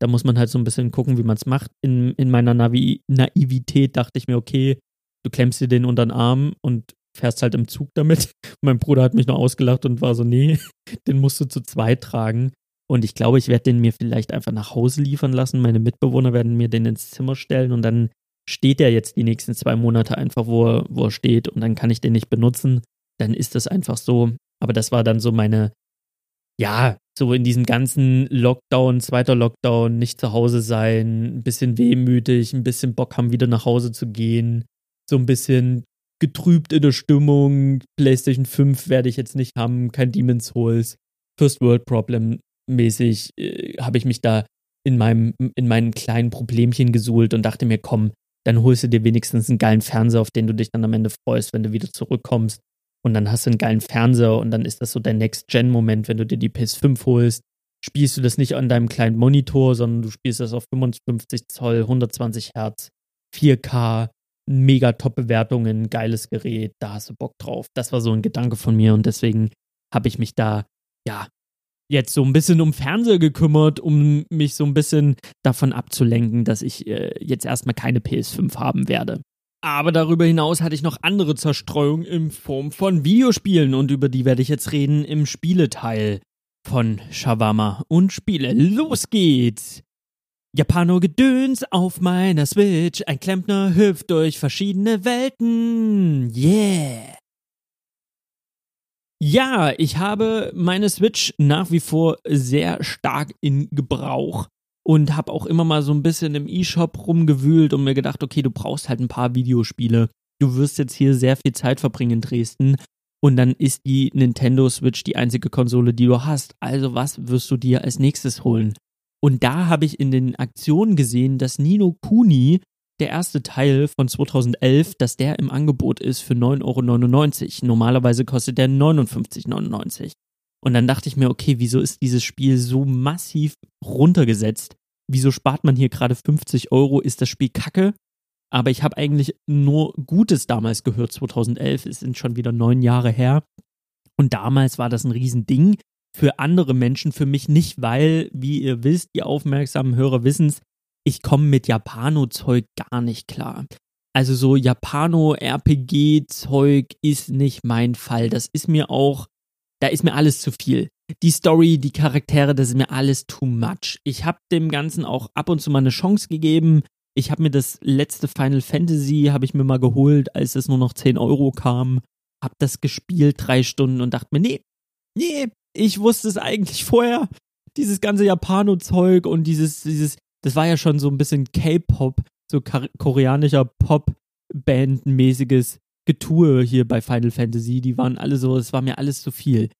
Da muss man halt so ein bisschen gucken, wie man es macht. In, in meiner Navi Naivität dachte ich mir, okay, du klemmst dir den unter den Arm und fährst halt im Zug damit. mein Bruder hat mich noch ausgelacht und war so, nee, den musst du zu zweit tragen. Und ich glaube, ich werde den mir vielleicht einfach nach Hause liefern lassen. Meine Mitbewohner werden mir den ins Zimmer stellen und dann steht er jetzt die nächsten zwei Monate einfach, wo er, wo er steht und dann kann ich den nicht benutzen. Dann ist das einfach so. Aber das war dann so meine, ja, so in diesem ganzen Lockdown, zweiter Lockdown, nicht zu Hause sein, ein bisschen wehmütig, ein bisschen Bock haben, wieder nach Hause zu gehen, so ein bisschen getrübt in der Stimmung. PlayStation 5 werde ich jetzt nicht haben, kein Demon's Souls. First World Problem mäßig äh, habe ich mich da in meinem, in meinen kleinen Problemchen gesuhlt und dachte mir, komm, dann holst du dir wenigstens einen geilen Fernseher, auf den du dich dann am Ende freust, wenn du wieder zurückkommst. Und dann hast du einen geilen Fernseher und dann ist das so dein Next-Gen-Moment, wenn du dir die PS5 holst. Spielst du das nicht an deinem kleinen Monitor, sondern du spielst das auf 55 Zoll, 120 Hertz, 4K, mega Top-Bewertungen, geiles Gerät, da hast du Bock drauf. Das war so ein Gedanke von mir und deswegen habe ich mich da, ja, jetzt so ein bisschen um Fernseher gekümmert, um mich so ein bisschen davon abzulenken, dass ich äh, jetzt erstmal keine PS5 haben werde. Aber darüber hinaus hatte ich noch andere Zerstreuung in Form von Videospielen und über die werde ich jetzt reden im Spieleteil von Shawarma und Spiele. Los geht's! Japano-Gedöns auf meiner Switch, ein Klempner hüpft durch verschiedene Welten. Yeah! Ja, ich habe meine Switch nach wie vor sehr stark in Gebrauch und habe auch immer mal so ein bisschen im E-Shop rumgewühlt und mir gedacht, okay, du brauchst halt ein paar Videospiele. Du wirst jetzt hier sehr viel Zeit verbringen in Dresden und dann ist die Nintendo Switch die einzige Konsole, die du hast. Also was wirst du dir als nächstes holen? Und da habe ich in den Aktionen gesehen, dass Nino Kuni der erste Teil von 2011, dass der im Angebot ist für 9,99 Euro. Normalerweise kostet der 59,99 Euro. Und dann dachte ich mir, okay, wieso ist dieses Spiel so massiv runtergesetzt? Wieso spart man hier gerade 50 Euro? Ist das Spiel kacke? Aber ich habe eigentlich nur Gutes damals gehört, 2011. Es sind schon wieder neun Jahre her. Und damals war das ein Riesending. Für andere Menschen, für mich nicht, weil, wie ihr wisst, die aufmerksamen Hörer wissen es, ich komme mit Japano-Zeug gar nicht klar. Also so Japano-RPG-Zeug ist nicht mein Fall. Das ist mir auch, da ist mir alles zu viel. Die Story, die Charaktere, das ist mir alles too much. Ich habe dem Ganzen auch ab und zu mal eine Chance gegeben. Ich habe mir das letzte Final Fantasy, habe ich mir mal geholt, als es nur noch 10 Euro kam. Hab das gespielt, drei Stunden und dachte mir, nee, nee, ich wusste es eigentlich vorher. Dieses ganze Japano-Zeug und dieses, dieses, das war ja schon so ein bisschen K-Pop, so koreanischer Pop-Band-mäßiges Getue hier bei Final Fantasy. Die waren alle so, es war mir alles zu viel.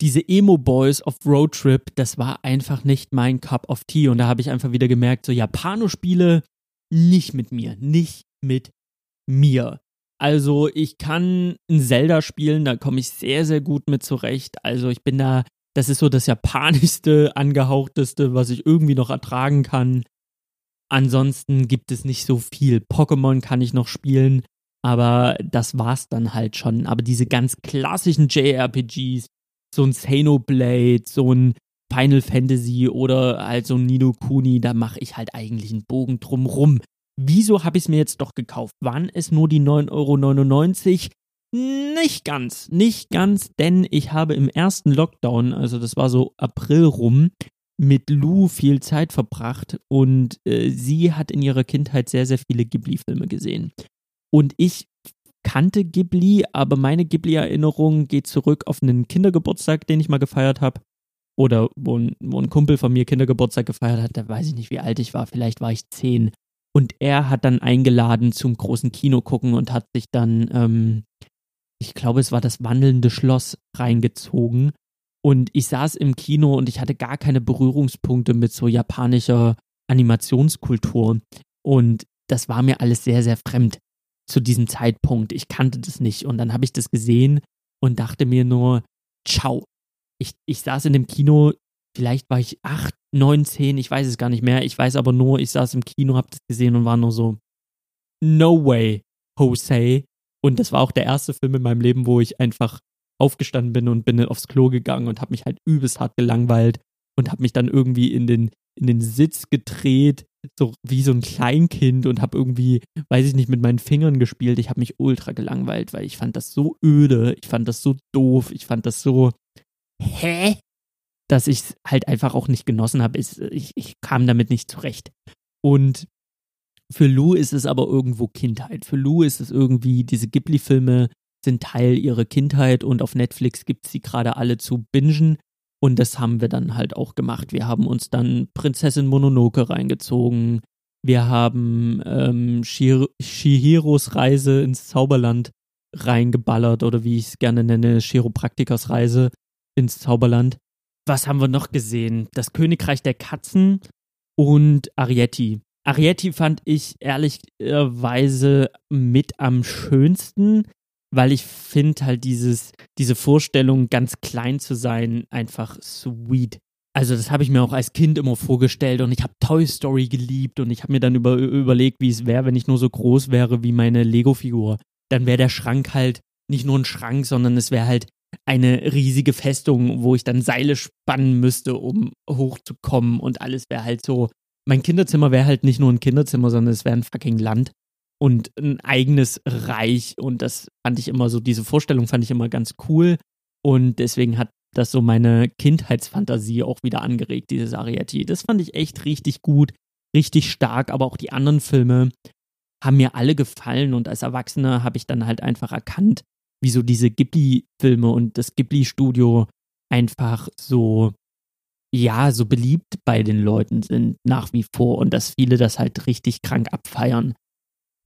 Diese Emo-Boys auf Roadtrip, das war einfach nicht mein Cup of Tea. Und da habe ich einfach wieder gemerkt, so Japano-Spiele nicht mit mir, nicht mit mir. Also ich kann ein Zelda spielen, da komme ich sehr, sehr gut mit zurecht. Also ich bin da das ist so das japanischste, angehauchteste, was ich irgendwie noch ertragen kann. Ansonsten gibt es nicht so viel. Pokémon kann ich noch spielen, aber das war's dann halt schon. Aber diese ganz klassischen JRPGs, so ein Xenoblade, so ein Final Fantasy oder halt so ein Nino Kuni, da mache ich halt eigentlich einen Bogen drumrum. Wieso habe ich es mir jetzt doch gekauft? Waren es nur die 9,99 Euro? Nicht ganz, nicht ganz, denn ich habe im ersten Lockdown, also das war so April rum, mit Lou viel Zeit verbracht und äh, sie hat in ihrer Kindheit sehr, sehr viele Ghibli-Filme gesehen. Und ich kannte Ghibli, aber meine Ghibli-Erinnerung geht zurück auf einen Kindergeburtstag, den ich mal gefeiert habe. Oder wo ein, wo ein Kumpel von mir Kindergeburtstag gefeiert hat, da weiß ich nicht, wie alt ich war, vielleicht war ich zehn. Und er hat dann eingeladen zum großen Kino gucken und hat sich dann ähm, ich glaube, es war das wandelnde Schloss reingezogen. Und ich saß im Kino und ich hatte gar keine Berührungspunkte mit so japanischer Animationskultur. Und das war mir alles sehr, sehr fremd zu diesem Zeitpunkt. Ich kannte das nicht. Und dann habe ich das gesehen und dachte mir nur, ciao. Ich, ich saß in dem Kino, vielleicht war ich acht, neun, zehn, ich weiß es gar nicht mehr. Ich weiß aber nur, ich saß im Kino, habe das gesehen und war nur so, no way, Jose, Und das war auch der erste Film in meinem Leben, wo ich einfach aufgestanden bin und bin aufs Klo gegangen und habe mich halt übelst hart gelangweilt und habe mich dann irgendwie in den, in den Sitz gedreht, so wie so ein Kleinkind und habe irgendwie, weiß ich nicht, mit meinen Fingern gespielt. Ich habe mich ultra gelangweilt, weil ich fand das so öde, ich fand das so doof, ich fand das so, hä? Dass ich es halt einfach auch nicht genossen habe. Ich, ich kam damit nicht zurecht. Und für Lou ist es aber irgendwo Kindheit. Für Lou ist es irgendwie, diese Ghibli-Filme sind Teil ihrer Kindheit und auf Netflix gibt es sie gerade alle zu bingen. Und das haben wir dann halt auch gemacht. Wir haben uns dann Prinzessin Mononoke reingezogen. Wir haben ähm, Shihiros Reise ins Zauberland reingeballert oder wie ich es gerne nenne, Chiropraktikers Reise ins Zauberland. Was haben wir noch gesehen? Das Königreich der Katzen und Arietti. Arietti fand ich ehrlicherweise mit am schönsten, weil ich finde halt dieses, diese Vorstellung, ganz klein zu sein, einfach sweet. Also das habe ich mir auch als Kind immer vorgestellt und ich habe Toy Story geliebt und ich habe mir dann über, überlegt, wie es wäre, wenn ich nur so groß wäre wie meine Lego-Figur. Dann wäre der Schrank halt nicht nur ein Schrank, sondern es wäre halt eine riesige Festung, wo ich dann Seile spannen müsste, um hochzukommen und alles wäre halt so mein Kinderzimmer wäre halt nicht nur ein Kinderzimmer, sondern es wäre ein fucking Land und ein eigenes Reich. Und das fand ich immer so, diese Vorstellung fand ich immer ganz cool. Und deswegen hat das so meine Kindheitsfantasie auch wieder angeregt, dieses Arietti. Das fand ich echt richtig gut, richtig stark, aber auch die anderen Filme haben mir alle gefallen und als Erwachsener habe ich dann halt einfach erkannt, wieso diese Ghibli-Filme und das Ghibli-Studio einfach so ja, so beliebt bei den Leuten sind nach wie vor und dass viele das halt richtig krank abfeiern.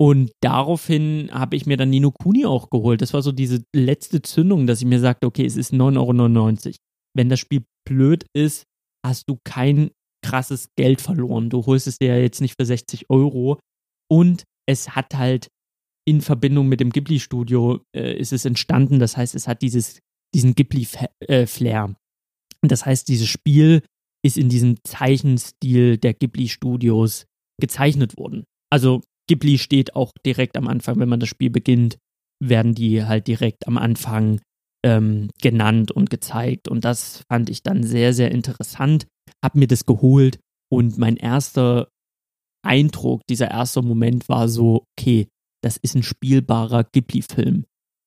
Und daraufhin habe ich mir dann Nino Kuni auch geholt. Das war so diese letzte Zündung, dass ich mir sagte, okay, es ist 9,99 Euro. Wenn das Spiel blöd ist, hast du kein krasses Geld verloren. Du holst es dir ja jetzt nicht für 60 Euro. Und es hat halt in Verbindung mit dem Ghibli-Studio äh, ist es entstanden. Das heißt, es hat dieses, diesen Ghibli-Flair. Das heißt, dieses Spiel ist in diesem Zeichenstil der Ghibli-Studios gezeichnet worden. Also Ghibli steht auch direkt am Anfang, wenn man das Spiel beginnt, werden die halt direkt am Anfang ähm, genannt und gezeigt. Und das fand ich dann sehr, sehr interessant. Hab mir das geholt und mein erster Eindruck, dieser erste Moment war so, okay, das ist ein spielbarer Ghibli-Film.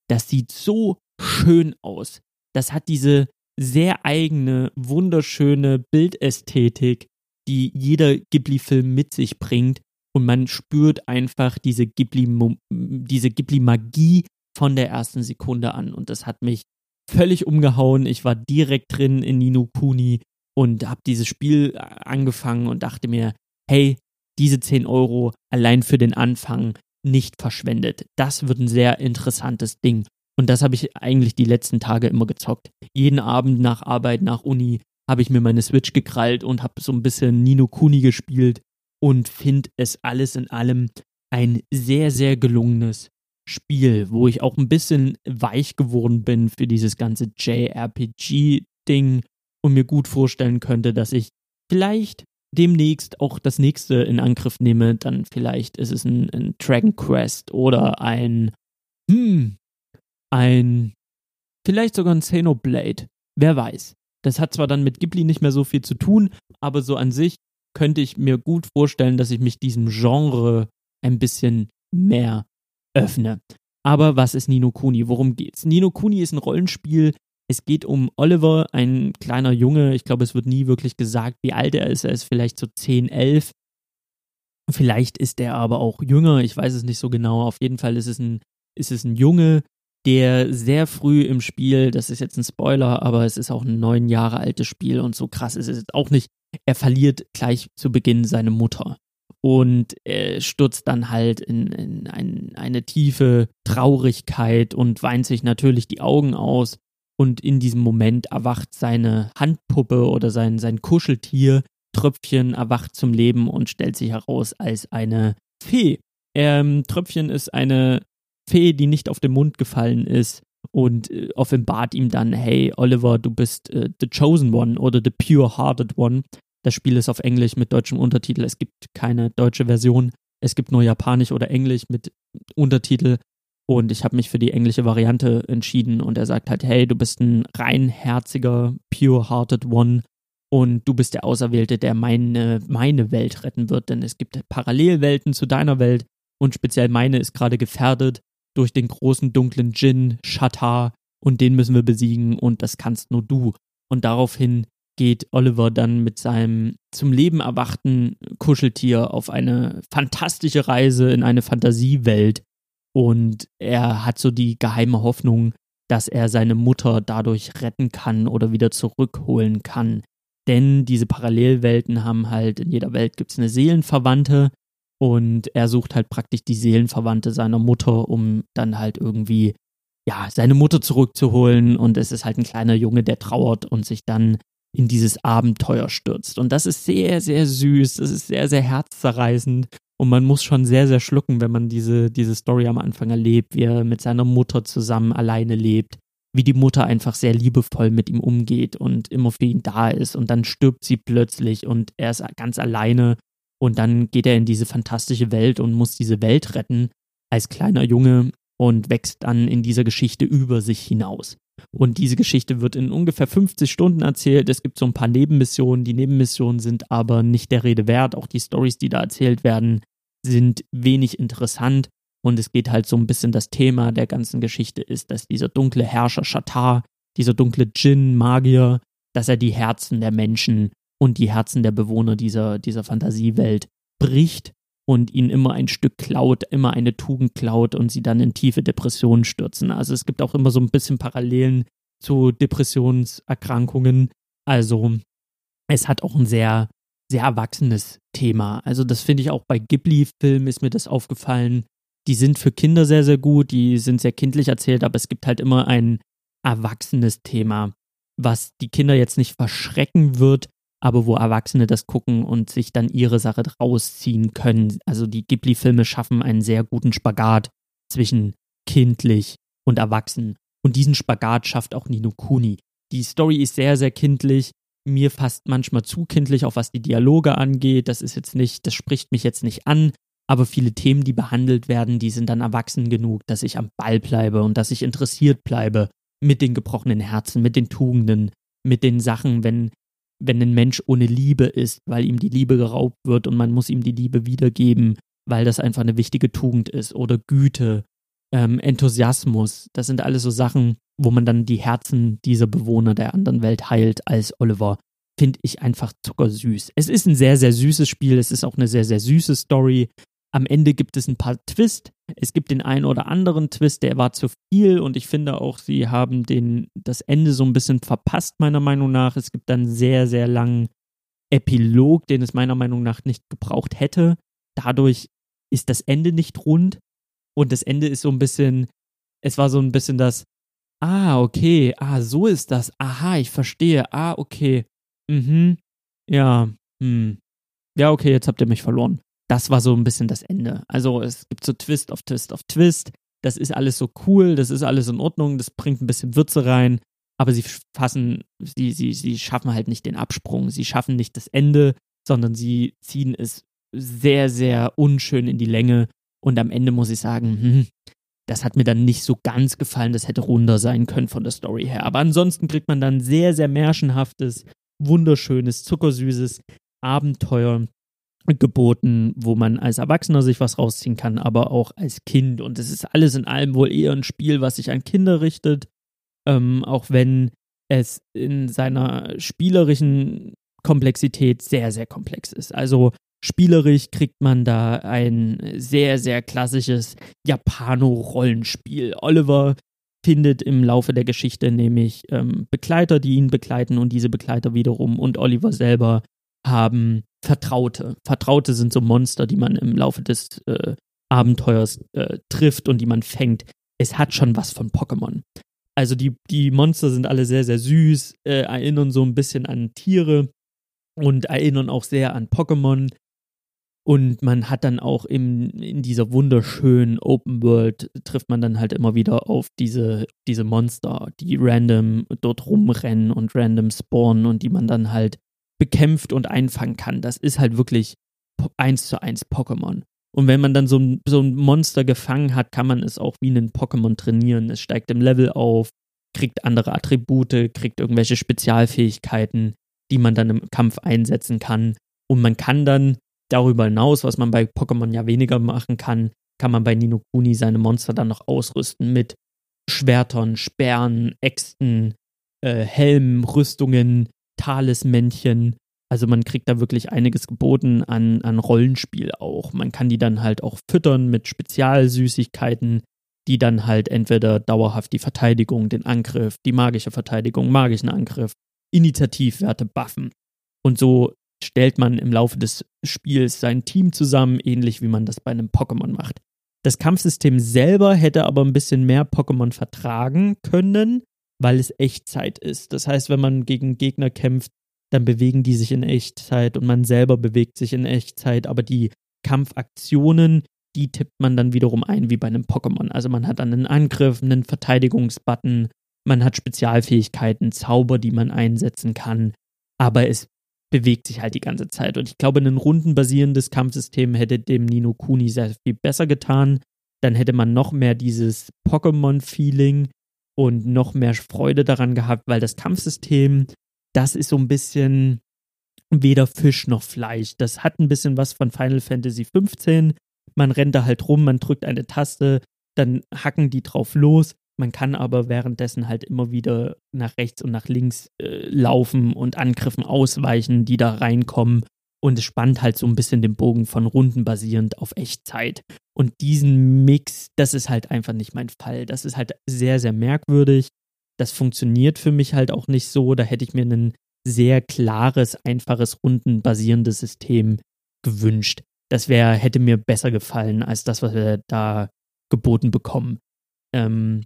Das sieht so schön aus. Das hat diese, sehr eigene, wunderschöne Bildästhetik, die jeder Ghibli-Film mit sich bringt. Und man spürt einfach diese Ghibli, diese Ghibli-Magie von der ersten Sekunde an. Und das hat mich völlig umgehauen. Ich war direkt drin in Nino Kuni und habe dieses Spiel angefangen und dachte mir, hey, diese 10 Euro allein für den Anfang nicht verschwendet. Das wird ein sehr interessantes Ding. Und das habe ich eigentlich die letzten Tage immer gezockt. Jeden Abend nach Arbeit, nach Uni habe ich mir meine Switch gekrallt und habe so ein bisschen Nino Kuni gespielt und finde es alles in allem ein sehr, sehr gelungenes Spiel, wo ich auch ein bisschen weich geworden bin für dieses ganze JRPG-Ding und mir gut vorstellen könnte, dass ich vielleicht demnächst auch das nächste in Angriff nehme. Dann vielleicht ist es ein, ein Dragon Quest oder ein, hm, ein, vielleicht sogar ein Xenoblade. Wer weiß. Das hat zwar dann mit Ghibli nicht mehr so viel zu tun, aber so an sich könnte ich mir gut vorstellen, dass ich mich diesem Genre ein bisschen mehr öffne. Aber was ist Nino Kuni? Worum geht's? Nino Kuni ist ein Rollenspiel. Es geht um Oliver, ein kleiner Junge. Ich glaube, es wird nie wirklich gesagt, wie alt er ist. Er ist vielleicht so 10, 11. Vielleicht ist er aber auch jünger. Ich weiß es nicht so genau. Auf jeden Fall ist es ein, ist es ein Junge, der sehr früh im Spiel, das ist jetzt ein Spoiler, aber es ist auch ein neun Jahre altes Spiel und so krass ist es auch nicht. Er verliert gleich zu Beginn seine Mutter und er stürzt dann halt in, in ein, eine tiefe Traurigkeit und weint sich natürlich die Augen aus. Und in diesem Moment erwacht seine Handpuppe oder sein, sein Kuscheltier, Tröpfchen, erwacht zum Leben und stellt sich heraus als eine Fee. Ähm, Tröpfchen ist eine Fee, die nicht auf den Mund gefallen ist und äh, offenbart ihm dann, hey Oliver, du bist äh, the chosen one oder the pure-hearted one. Das Spiel ist auf Englisch mit deutschem Untertitel. Es gibt keine deutsche Version. Es gibt nur Japanisch oder Englisch mit Untertitel. Und ich habe mich für die englische Variante entschieden und er sagt halt, hey, du bist ein reinherziger, pure-hearted One und du bist der Auserwählte, der meine, meine Welt retten wird, denn es gibt Parallelwelten zu deiner Welt und speziell meine ist gerade gefährdet durch den großen dunklen Djinn, Shatar und den müssen wir besiegen und das kannst nur du. Und daraufhin geht Oliver dann mit seinem zum Leben erwachten Kuscheltier auf eine fantastische Reise in eine Fantasiewelt und er hat so die geheime Hoffnung, dass er seine Mutter dadurch retten kann oder wieder zurückholen kann. Denn diese Parallelwelten haben halt, in jeder Welt gibt es eine Seelenverwandte und er sucht halt praktisch die Seelenverwandte seiner Mutter, um dann halt irgendwie, ja, seine Mutter zurückzuholen. Und es ist halt ein kleiner Junge, der trauert und sich dann in dieses Abenteuer stürzt. Und das ist sehr, sehr süß, das ist sehr, sehr herzzerreißend. Und man muss schon sehr, sehr schlucken, wenn man diese, diese Story am Anfang erlebt, wie er mit seiner Mutter zusammen alleine lebt wie die Mutter einfach sehr liebevoll mit ihm umgeht und immer für ihn da ist. Und dann stirbt sie plötzlich und er ist ganz alleine und dann geht er in diese fantastische Welt und muss diese Welt retten als kleiner Junge und wächst dann in dieser Geschichte über sich hinaus. Und diese Geschichte wird in ungefähr 50 Stunden erzählt. Es gibt so ein paar Nebenmissionen. Die Nebenmissionen sind aber nicht der Rede wert. Auch die Stories, die da erzählt werden, sind wenig interessant. Und es geht halt so ein bisschen das Thema der ganzen Geschichte ist, dass dieser dunkle Herrscher Shatar, dieser dunkle Djinn, Magier, dass er die Herzen der Menschen und die Herzen der Bewohner dieser, dieser Fantasiewelt bricht und ihnen immer ein Stück klaut, immer eine Tugend klaut und sie dann in tiefe Depressionen stürzen. Also es gibt auch immer so ein bisschen Parallelen zu Depressionserkrankungen. Also es hat auch ein sehr, sehr erwachsenes Thema. Also das finde ich auch bei Ghibli-Filmen ist mir das aufgefallen, die sind für Kinder sehr, sehr gut, die sind sehr kindlich erzählt, aber es gibt halt immer ein erwachsenes Thema, was die Kinder jetzt nicht verschrecken wird, aber wo Erwachsene das gucken und sich dann ihre Sache rausziehen können. Also die Ghibli-Filme schaffen einen sehr guten Spagat zwischen kindlich und erwachsen. Und diesen Spagat schafft auch Nino Kuni. Die Story ist sehr, sehr kindlich, mir fast manchmal zu kindlich, auch was die Dialoge angeht. Das ist jetzt nicht, das spricht mich jetzt nicht an, aber viele Themen, die behandelt werden, die sind dann erwachsen genug, dass ich am Ball bleibe und dass ich interessiert bleibe mit den gebrochenen Herzen, mit den Tugenden, mit den Sachen, wenn, wenn ein Mensch ohne Liebe ist, weil ihm die Liebe geraubt wird und man muss ihm die Liebe wiedergeben, weil das einfach eine wichtige Tugend ist oder Güte, ähm, Enthusiasmus, das sind alles so Sachen, wo man dann die Herzen dieser Bewohner der anderen Welt heilt als Oliver. Finde ich einfach zuckersüß. Es ist ein sehr, sehr süßes Spiel. Es ist auch eine sehr, sehr süße Story. Am Ende gibt es ein paar Twist. Es gibt den einen oder anderen Twist, der war zu viel und ich finde auch, sie haben den, das Ende so ein bisschen verpasst, meiner Meinung nach. Es gibt dann sehr, sehr langen Epilog, den es meiner Meinung nach nicht gebraucht hätte. Dadurch ist das Ende nicht rund und das Ende ist so ein bisschen, es war so ein bisschen das, ah, okay, ah, so ist das, aha, ich verstehe, ah, okay, mhm, ja, hm, ja, okay, jetzt habt ihr mich verloren das war so ein bisschen das Ende. Also es gibt so Twist auf Twist auf Twist. Das ist alles so cool, das ist alles in Ordnung, das bringt ein bisschen Würze rein, aber sie fassen, sie, sie, sie schaffen halt nicht den Absprung, sie schaffen nicht das Ende, sondern sie ziehen es sehr, sehr unschön in die Länge. Und am Ende muss ich sagen, hm, das hat mir dann nicht so ganz gefallen, das hätte runder sein können von der Story her. Aber ansonsten kriegt man dann sehr, sehr märchenhaftes, wunderschönes, zuckersüßes Abenteuer geboten, wo man als Erwachsener sich was rausziehen kann, aber auch als Kind. Und es ist alles in allem wohl eher ein Spiel, was sich an Kinder richtet, ähm, auch wenn es in seiner spielerischen Komplexität sehr, sehr komplex ist. Also spielerisch kriegt man da ein sehr, sehr klassisches Japano-Rollenspiel. Oliver findet im Laufe der Geschichte nämlich ähm, Begleiter, die ihn begleiten und diese Begleiter wiederum und Oliver selber haben Vertraute. Vertraute sind so Monster, die man im Laufe des äh, Abenteuers äh, trifft und die man fängt. Es hat schon was von Pokémon. Also die, die Monster sind alle sehr, sehr süß, äh, erinnern so ein bisschen an Tiere und erinnern auch sehr an Pokémon. Und man hat dann auch im, in dieser wunderschönen Open World trifft man dann halt immer wieder auf diese, diese Monster, die random dort rumrennen und random spawnen und die man dann halt bekämpft und einfangen kann. Das ist halt wirklich eins zu eins Pokémon. Und wenn man dann so ein, so ein Monster gefangen hat, kann man es auch wie einen Pokémon trainieren. Es steigt im Level auf, kriegt andere Attribute, kriegt irgendwelche Spezialfähigkeiten, die man dann im Kampf einsetzen kann. Und man kann dann darüber hinaus, was man bei Pokémon ja weniger machen kann, kann man bei Nino Kuni seine Monster dann noch ausrüsten mit Schwertern, Sperren, Äxten, äh, Helmen, Rüstungen, Talismännchen. Also man kriegt da wirklich einiges geboten an, an Rollenspiel auch. Man kann die dann halt auch füttern mit Spezialsüßigkeiten, die dann halt entweder dauerhaft die Verteidigung, den Angriff, die magische Verteidigung, magischen Angriff, Initiativwerte buffen. Und so stellt man im Laufe des Spiels sein Team zusammen, ähnlich wie man das bei einem Pokémon macht. Das Kampfsystem selber hätte aber ein bisschen mehr Pokémon vertragen können, weil es Echtzeit ist. Das heißt, wenn man gegen Gegner kämpft, dann bewegen die sich in Echtzeit und man selber bewegt sich in Echtzeit, aber die Kampfaktionen, die tippt man dann wiederum ein wie bei einem Pokémon. Also man hat dann einen Angriff, einen Verteidigungsbutton, man hat Spezialfähigkeiten, Zauber, die man einsetzen kann, aber es bewegt sich halt die ganze Zeit. Und ich glaube, ein rundenbasierendes Kampfsystem hätte dem Nino Kuni sehr viel besser getan. Dann hätte man noch mehr dieses Pokémon-Feeling und noch mehr Freude daran gehabt, weil das Kampfsystem, das ist so ein bisschen weder Fisch noch Fleisch. Das hat ein bisschen was von Final Fantasy 15. Man rennt da halt rum, man drückt eine Taste, dann hacken die drauf los. Man kann aber währenddessen halt immer wieder nach rechts und nach links äh, laufen und Angriffen ausweichen, die da reinkommen. Und es spannt halt so ein bisschen den Bogen von Runden basierend auf Echtzeit. Und diesen Mix, das ist halt einfach nicht mein Fall. Das ist halt sehr, sehr merkwürdig. Das funktioniert für mich halt auch nicht so. Da hätte ich mir ein sehr klares, einfaches, rundenbasierendes System gewünscht. Das wäre, hätte mir besser gefallen als das, was wir da geboten bekommen. Ähm,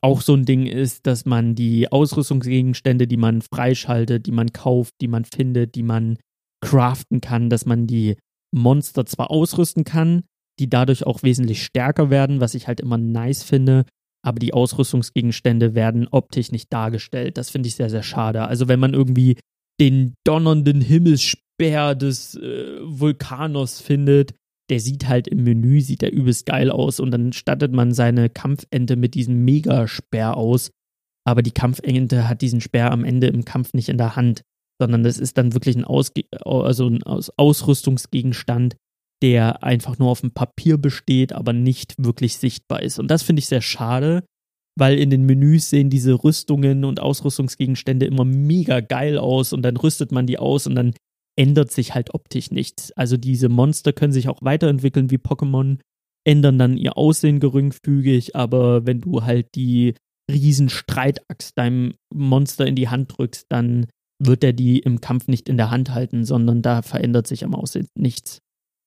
auch so ein Ding ist, dass man die Ausrüstungsgegenstände, die man freischaltet, die man kauft, die man findet, die man craften kann, dass man die Monster zwar ausrüsten kann, die dadurch auch wesentlich stärker werden, was ich halt immer nice finde, aber die Ausrüstungsgegenstände werden optisch nicht dargestellt. Das finde ich sehr, sehr schade. Also wenn man irgendwie den donnernden Himmelsspeer des äh, Vulkanos findet, der sieht halt im Menü, sieht der übelst geil aus und dann stattet man seine Kampfente mit diesem Megasperr aus. Aber die Kampfente hat diesen Speer am Ende im Kampf nicht in der Hand, sondern das ist dann wirklich ein, Ausge also ein Ausrüstungsgegenstand, der einfach nur auf dem Papier besteht, aber nicht wirklich sichtbar ist. Und das finde ich sehr schade, weil in den Menüs sehen diese Rüstungen und Ausrüstungsgegenstände immer mega geil aus und dann rüstet man die aus und dann ändert sich halt optisch nichts. Also diese Monster können sich auch weiterentwickeln wie Pokémon, ändern dann ihr Aussehen geringfügig, aber wenn du halt die riesen Streitaxt deinem Monster in die Hand drückst, dann wird er die im Kampf nicht in der Hand halten, sondern da verändert sich am Aussehen nichts.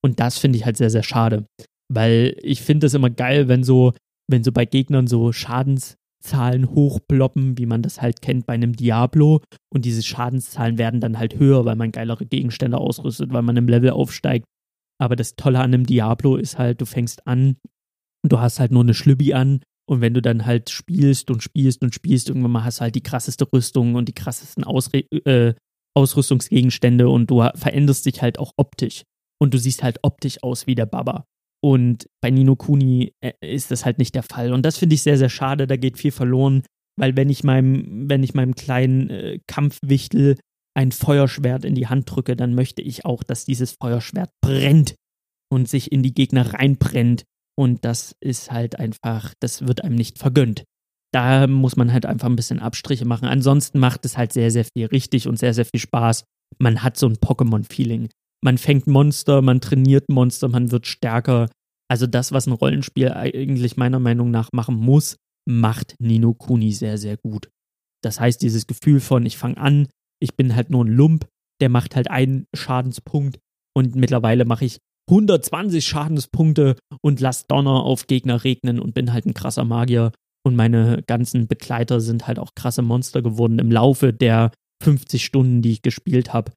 Und das finde ich halt sehr, sehr schade. Weil ich finde es immer geil, wenn so, wenn so bei Gegnern so Schadens, Zahlen hochploppen, wie man das halt kennt bei einem Diablo. Und diese Schadenszahlen werden dann halt höher, weil man geilere Gegenstände ausrüstet, weil man im Level aufsteigt. Aber das Tolle an einem Diablo ist halt, du fängst an und du hast halt nur eine Schlübbi an. Und wenn du dann halt spielst und spielst und spielst, irgendwann mal hast du halt die krasseste Rüstung und die krassesten Ausre äh, Ausrüstungsgegenstände und du veränderst dich halt auch optisch. Und du siehst halt optisch aus wie der Baba. Und bei Nino Kuni äh, ist das halt nicht der Fall. Und das finde ich sehr, sehr schade. Da geht viel verloren, weil wenn ich meinem, wenn ich meinem kleinen äh, Kampfwichtel ein Feuerschwert in die Hand drücke, dann möchte ich auch, dass dieses Feuerschwert brennt und sich in die Gegner reinbrennt. Und das ist halt einfach, das wird einem nicht vergönnt. Da muss man halt einfach ein bisschen Abstriche machen. Ansonsten macht es halt sehr, sehr viel richtig und sehr, sehr viel Spaß. Man hat so ein Pokémon-Feeling man fängt Monster, man trainiert Monster, man wird stärker. Also das, was ein Rollenspiel eigentlich meiner Meinung nach machen muss, macht Nino Kuni sehr, sehr gut. Das heißt, dieses Gefühl von, ich fange an, ich bin halt nur ein Lump, der macht halt einen Schadenspunkt und mittlerweile mache ich 120 Schadenspunkte und lass Donner auf Gegner regnen und bin halt ein krasser Magier. Und meine ganzen Begleiter sind halt auch krasse Monster geworden im Laufe der 50 Stunden, die ich gespielt habe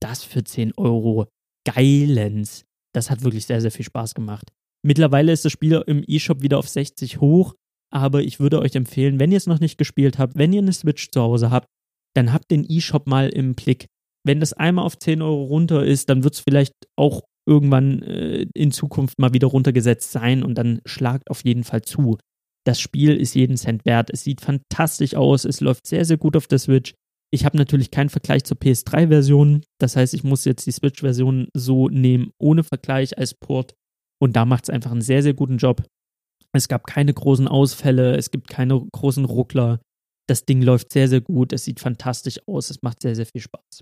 das für 10 Euro. Geilens. Das hat wirklich sehr, sehr viel Spaß gemacht. Mittlerweile ist das Spiel im eShop wieder auf 60 hoch, aber ich würde euch empfehlen, wenn ihr es noch nicht gespielt habt, wenn ihr eine Switch zu Hause habt, dann habt den eShop mal im Blick. Wenn das einmal auf 10 Euro runter ist, dann wird es vielleicht auch irgendwann äh, in Zukunft mal wieder runtergesetzt sein und dann schlagt auf jeden Fall zu. Das Spiel ist jeden Cent wert. Es sieht fantastisch aus. Es läuft sehr, sehr gut auf der Switch. Ich habe natürlich keinen Vergleich zur PS3-Version. Das heißt, ich muss jetzt die Switch-Version so nehmen, ohne Vergleich als Port. Und da macht es einfach einen sehr, sehr guten Job. Es gab keine großen Ausfälle, es gibt keine großen Ruckler. Das Ding läuft sehr, sehr gut. Es sieht fantastisch aus. Es macht sehr, sehr viel Spaß.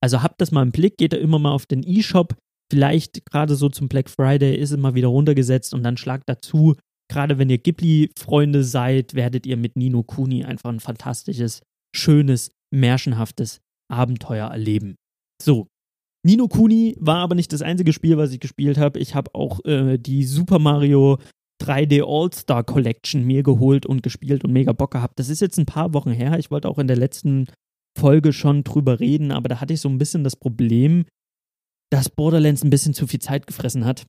Also habt das mal im Blick. Geht da immer mal auf den E-Shop. Vielleicht gerade so zum Black Friday ist mal wieder runtergesetzt und dann schlagt dazu. Gerade wenn ihr Ghibli-Freunde seid, werdet ihr mit Nino Kuni einfach ein fantastisches, schönes, märchenhaftes Abenteuer erleben. So. Nino Kuni war aber nicht das einzige Spiel, was ich gespielt habe. Ich habe auch äh, die Super Mario 3D All-Star Collection mir geholt und gespielt und mega Bock gehabt. Das ist jetzt ein paar Wochen her. Ich wollte auch in der letzten Folge schon drüber reden, aber da hatte ich so ein bisschen das Problem, dass Borderlands ein bisschen zu viel Zeit gefressen hat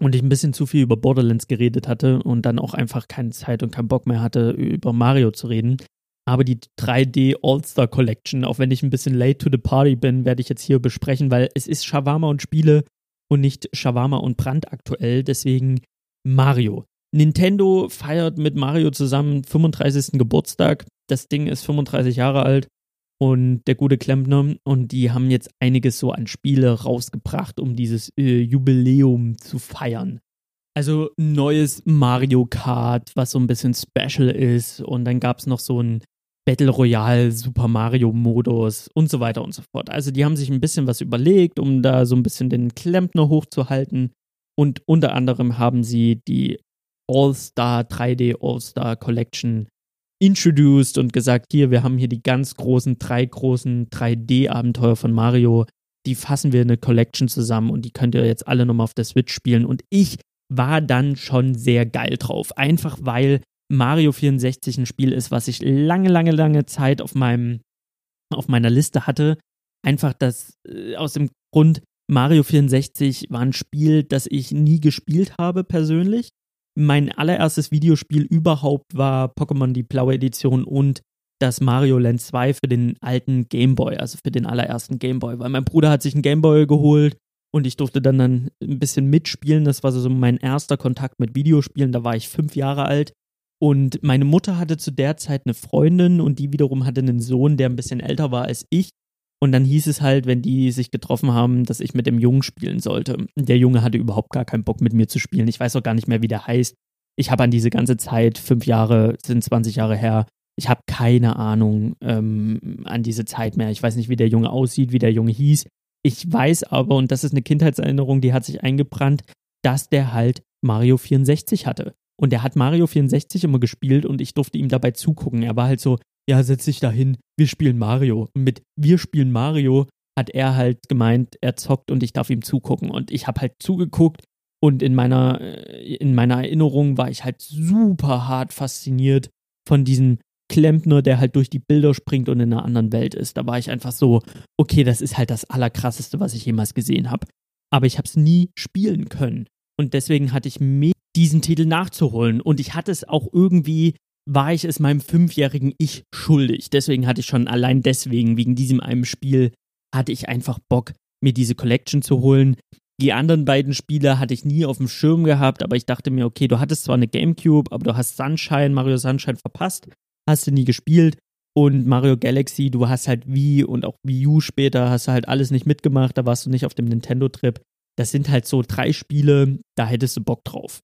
und ich ein bisschen zu viel über Borderlands geredet hatte und dann auch einfach keine Zeit und keinen Bock mehr hatte, über Mario zu reden. Aber die 3D All-Star Collection, auch wenn ich ein bisschen late to the party bin, werde ich jetzt hier besprechen, weil es ist Shawarma und Spiele und nicht Shawarma und Brand aktuell. Deswegen Mario. Nintendo feiert mit Mario zusammen 35. Geburtstag. Das Ding ist 35 Jahre alt und der gute Klempner und die haben jetzt einiges so an Spiele rausgebracht, um dieses äh, Jubiläum zu feiern. Also neues Mario Kart, was so ein bisschen special ist und dann gab es noch so ein Battle Royale Super Mario Modus und so weiter und so fort. Also die haben sich ein bisschen was überlegt, um da so ein bisschen den Klempner hochzuhalten und unter anderem haben sie die All-Star 3D All-Star Collection introduced und gesagt, hier, wir haben hier die ganz großen, drei großen 3D-Abenteuer von Mario. Die fassen wir in eine Collection zusammen und die könnt ihr jetzt alle nochmal auf der Switch spielen. Und ich war dann schon sehr geil drauf. Einfach weil Mario 64 ein Spiel ist, was ich lange, lange, lange Zeit auf meinem, auf meiner Liste hatte. Einfach das, äh, aus dem Grund, Mario 64 war ein Spiel, das ich nie gespielt habe persönlich. Mein allererstes Videospiel überhaupt war Pokémon die blaue Edition und das Mario Land 2 für den alten Game Boy, also für den allerersten Game Boy, weil mein Bruder hat sich einen Game Boy geholt und ich durfte dann, dann ein bisschen mitspielen. Das war so mein erster Kontakt mit Videospielen. Da war ich fünf Jahre alt. Und meine Mutter hatte zu der Zeit eine Freundin und die wiederum hatte einen Sohn, der ein bisschen älter war als ich. Und dann hieß es halt, wenn die sich getroffen haben, dass ich mit dem Jungen spielen sollte. Der Junge hatte überhaupt gar keinen Bock mit mir zu spielen. Ich weiß auch gar nicht mehr, wie der heißt. Ich habe an diese ganze Zeit, fünf Jahre, sind 20 Jahre her, ich habe keine Ahnung ähm, an diese Zeit mehr. Ich weiß nicht, wie der Junge aussieht, wie der Junge hieß. Ich weiß aber, und das ist eine Kindheitserinnerung, die hat sich eingebrannt, dass der halt Mario 64 hatte. Und der hat Mario 64 immer gespielt und ich durfte ihm dabei zugucken. Er war halt so, ja, setz dich da hin, wir spielen Mario. Und mit wir spielen Mario hat er halt gemeint, er zockt und ich darf ihm zugucken. Und ich habe halt zugeguckt und in meiner, äh, in meiner Erinnerung war ich halt super hart fasziniert von diesem Klempner, der halt durch die Bilder springt und in einer anderen Welt ist. Da war ich einfach so, okay, das ist halt das Allerkrasseste, was ich jemals gesehen habe. Aber ich habe es nie spielen können. Und deswegen hatte ich mir diesen Titel nachzuholen. Und ich hatte es auch irgendwie war ich es meinem fünfjährigen Ich schuldig. Deswegen hatte ich schon allein deswegen, wegen diesem einem Spiel, hatte ich einfach Bock, mir diese Collection zu holen. Die anderen beiden Spiele hatte ich nie auf dem Schirm gehabt, aber ich dachte mir, okay, du hattest zwar eine GameCube, aber du hast Sunshine, Mario Sunshine verpasst, hast du nie gespielt. Und Mario Galaxy, du hast halt Wii und auch Wii U später, hast du halt alles nicht mitgemacht, da warst du nicht auf dem Nintendo-Trip. Das sind halt so drei Spiele, da hättest du Bock drauf.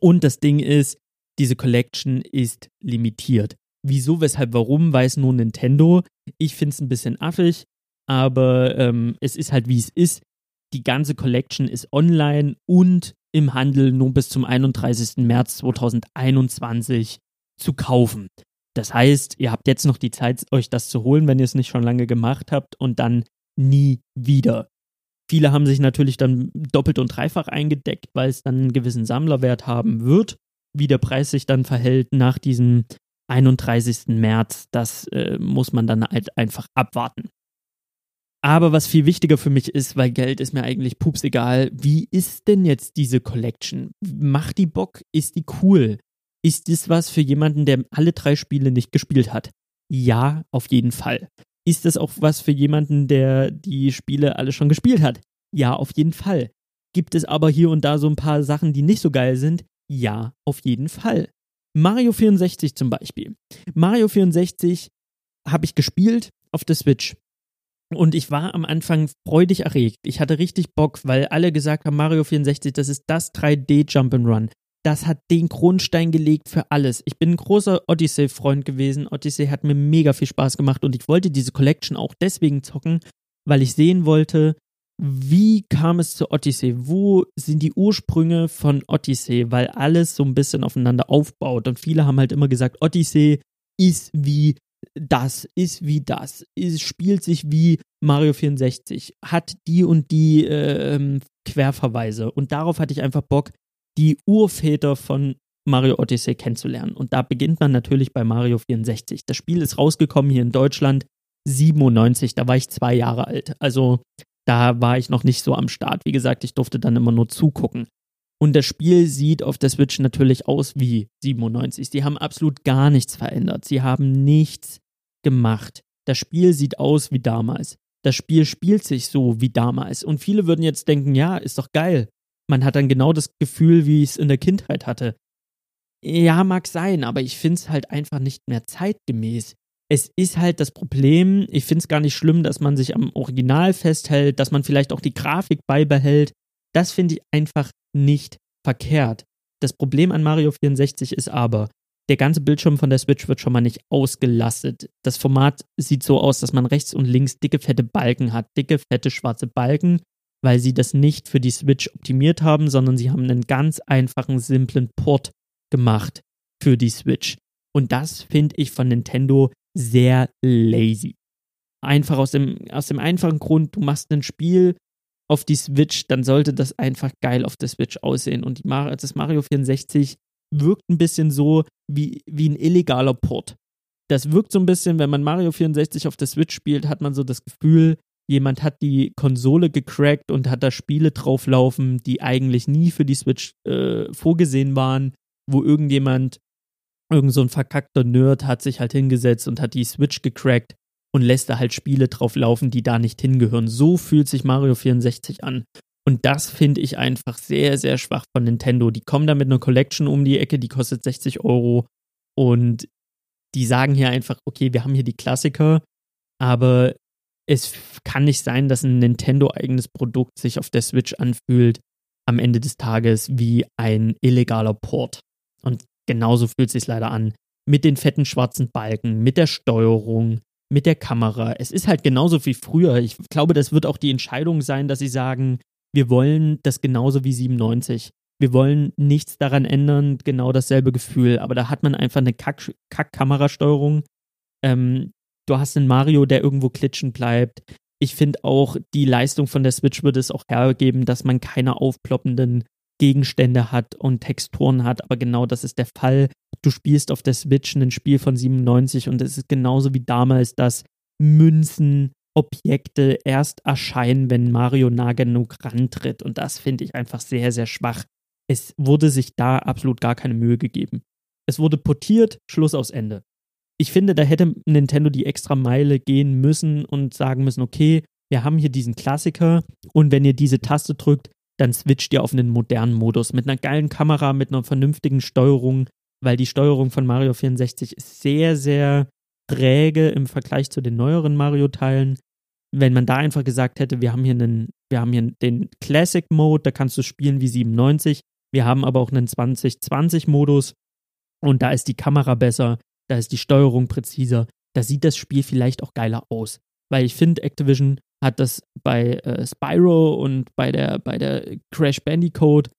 Und das Ding ist, diese Collection ist limitiert. Wieso, weshalb, warum, weiß nur Nintendo. Ich finde es ein bisschen affig, aber ähm, es ist halt wie es ist. Die ganze Collection ist online und im Handel nur bis zum 31. März 2021 zu kaufen. Das heißt, ihr habt jetzt noch die Zeit, euch das zu holen, wenn ihr es nicht schon lange gemacht habt und dann nie wieder. Viele haben sich natürlich dann doppelt und dreifach eingedeckt, weil es dann einen gewissen Sammlerwert haben wird wie der Preis sich dann verhält nach diesem 31. März, das äh, muss man dann halt einfach abwarten. Aber was viel wichtiger für mich ist, weil Geld ist mir eigentlich pups egal, wie ist denn jetzt diese Collection? Macht die Bock? Ist die cool? Ist das was für jemanden, der alle drei Spiele nicht gespielt hat? Ja, auf jeden Fall. Ist das auch was für jemanden, der die Spiele alle schon gespielt hat? Ja, auf jeden Fall. Gibt es aber hier und da so ein paar Sachen, die nicht so geil sind? Ja, auf jeden Fall. Mario 64 zum Beispiel. Mario 64 habe ich gespielt auf der Switch. Und ich war am Anfang freudig erregt. Ich hatte richtig Bock, weil alle gesagt haben, Mario 64, das ist das 3D Jump'n'Run. Das hat den Grundstein gelegt für alles. Ich bin ein großer Odyssey-Freund gewesen. Odyssey hat mir mega viel Spaß gemacht und ich wollte diese Collection auch deswegen zocken, weil ich sehen wollte, wie kam es zu Odyssey? Wo sind die Ursprünge von Odyssey? Weil alles so ein bisschen aufeinander aufbaut. Und viele haben halt immer gesagt, Odyssey ist wie das, ist wie das, ist, spielt sich wie Mario 64, hat die und die äh, Querverweise. Und darauf hatte ich einfach Bock, die Urväter von Mario Odyssey kennenzulernen. Und da beginnt man natürlich bei Mario 64. Das Spiel ist rausgekommen hier in Deutschland 97, da war ich zwei Jahre alt. Also da war ich noch nicht so am Start. Wie gesagt, ich durfte dann immer nur zugucken. Und das Spiel sieht auf der Switch natürlich aus wie 97. Sie haben absolut gar nichts verändert. Sie haben nichts gemacht. Das Spiel sieht aus wie damals. Das Spiel spielt sich so wie damals. Und viele würden jetzt denken, ja, ist doch geil. Man hat dann genau das Gefühl, wie ich es in der Kindheit hatte. Ja, mag sein, aber ich finde es halt einfach nicht mehr zeitgemäß es ist halt das Problem, ich finde es gar nicht schlimm, dass man sich am Original festhält, dass man vielleicht auch die Grafik beibehält. Das finde ich einfach nicht verkehrt. Das Problem an Mario 64 ist aber, der ganze Bildschirm von der Switch wird schon mal nicht ausgelastet. Das Format sieht so aus, dass man rechts und links dicke, fette Balken hat, dicke, fette, schwarze Balken, weil sie das nicht für die Switch optimiert haben, sondern sie haben einen ganz einfachen, simplen Port gemacht für die Switch. Und das finde ich von Nintendo sehr lazy. Einfach aus dem, aus dem einfachen Grund, du machst ein Spiel auf die Switch, dann sollte das einfach geil auf der Switch aussehen. Und die, das Mario 64 wirkt ein bisschen so wie, wie ein illegaler Port. Das wirkt so ein bisschen, wenn man Mario 64 auf der Switch spielt, hat man so das Gefühl, jemand hat die Konsole gecrackt und hat da Spiele drauflaufen, die eigentlich nie für die Switch äh, vorgesehen waren, wo irgendjemand irgend so ein verkackter Nerd hat sich halt hingesetzt und hat die Switch gecrackt und lässt da halt Spiele drauf laufen, die da nicht hingehören. So fühlt sich Mario 64 an. Und das finde ich einfach sehr, sehr schwach von Nintendo. Die kommen da mit einer Collection um die Ecke, die kostet 60 Euro. Und die sagen hier einfach, okay, wir haben hier die Klassiker, aber es kann nicht sein, dass ein Nintendo-eigenes Produkt sich auf der Switch anfühlt am Ende des Tages wie ein illegaler Port. Und Genauso fühlt es sich leider an. Mit den fetten schwarzen Balken, mit der Steuerung, mit der Kamera. Es ist halt genauso wie früher. Ich glaube, das wird auch die Entscheidung sein, dass sie sagen, wir wollen das genauso wie 97. Wir wollen nichts daran ändern, genau dasselbe Gefühl. Aber da hat man einfach eine Kack-Kamerasteuerung. ähm, du hast einen Mario, der irgendwo klitschen bleibt. Ich finde auch, die Leistung von der Switch würde es auch hergeben, dass man keine aufploppenden Gegenstände hat und Texturen hat, aber genau das ist der Fall. Du spielst auf der Switch ein Spiel von 97 und es ist genauso wie damals, dass Münzen, Objekte erst erscheinen, wenn Mario nah genug rantritt und das finde ich einfach sehr, sehr schwach. Es wurde sich da absolut gar keine Mühe gegeben. Es wurde portiert, Schluss aus Ende. Ich finde, da hätte Nintendo die extra Meile gehen müssen und sagen müssen, okay, wir haben hier diesen Klassiker und wenn ihr diese Taste drückt, dann switcht ihr auf einen modernen Modus mit einer geilen Kamera, mit einer vernünftigen Steuerung, weil die Steuerung von Mario 64 ist sehr, sehr träge im Vergleich zu den neueren Mario-Teilen. Wenn man da einfach gesagt hätte, wir haben hier einen, wir haben hier den Classic Mode, da kannst du spielen wie 97. Wir haben aber auch einen 2020-Modus und da ist die Kamera besser, da ist die Steuerung präziser, da sieht das Spiel vielleicht auch geiler aus. Weil ich finde, Activision hat das bei äh, Spyro und bei der, bei der Crash Bandicoot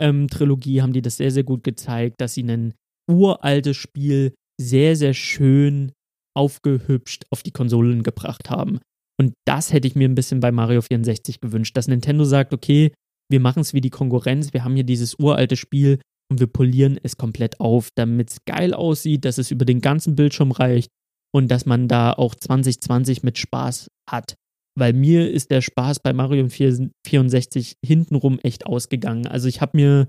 ähm, Trilogie haben die das sehr, sehr gut gezeigt, dass sie ein uraltes Spiel sehr, sehr schön aufgehübscht auf die Konsolen gebracht haben. Und das hätte ich mir ein bisschen bei Mario 64 gewünscht, dass Nintendo sagt, okay, wir machen es wie die Konkurrenz, wir haben hier dieses uralte Spiel und wir polieren es komplett auf, damit es geil aussieht, dass es über den ganzen Bildschirm reicht und dass man da auch 2020 mit Spaß hat weil mir ist der Spaß bei Mario 64 hintenrum echt ausgegangen. Also ich habe mir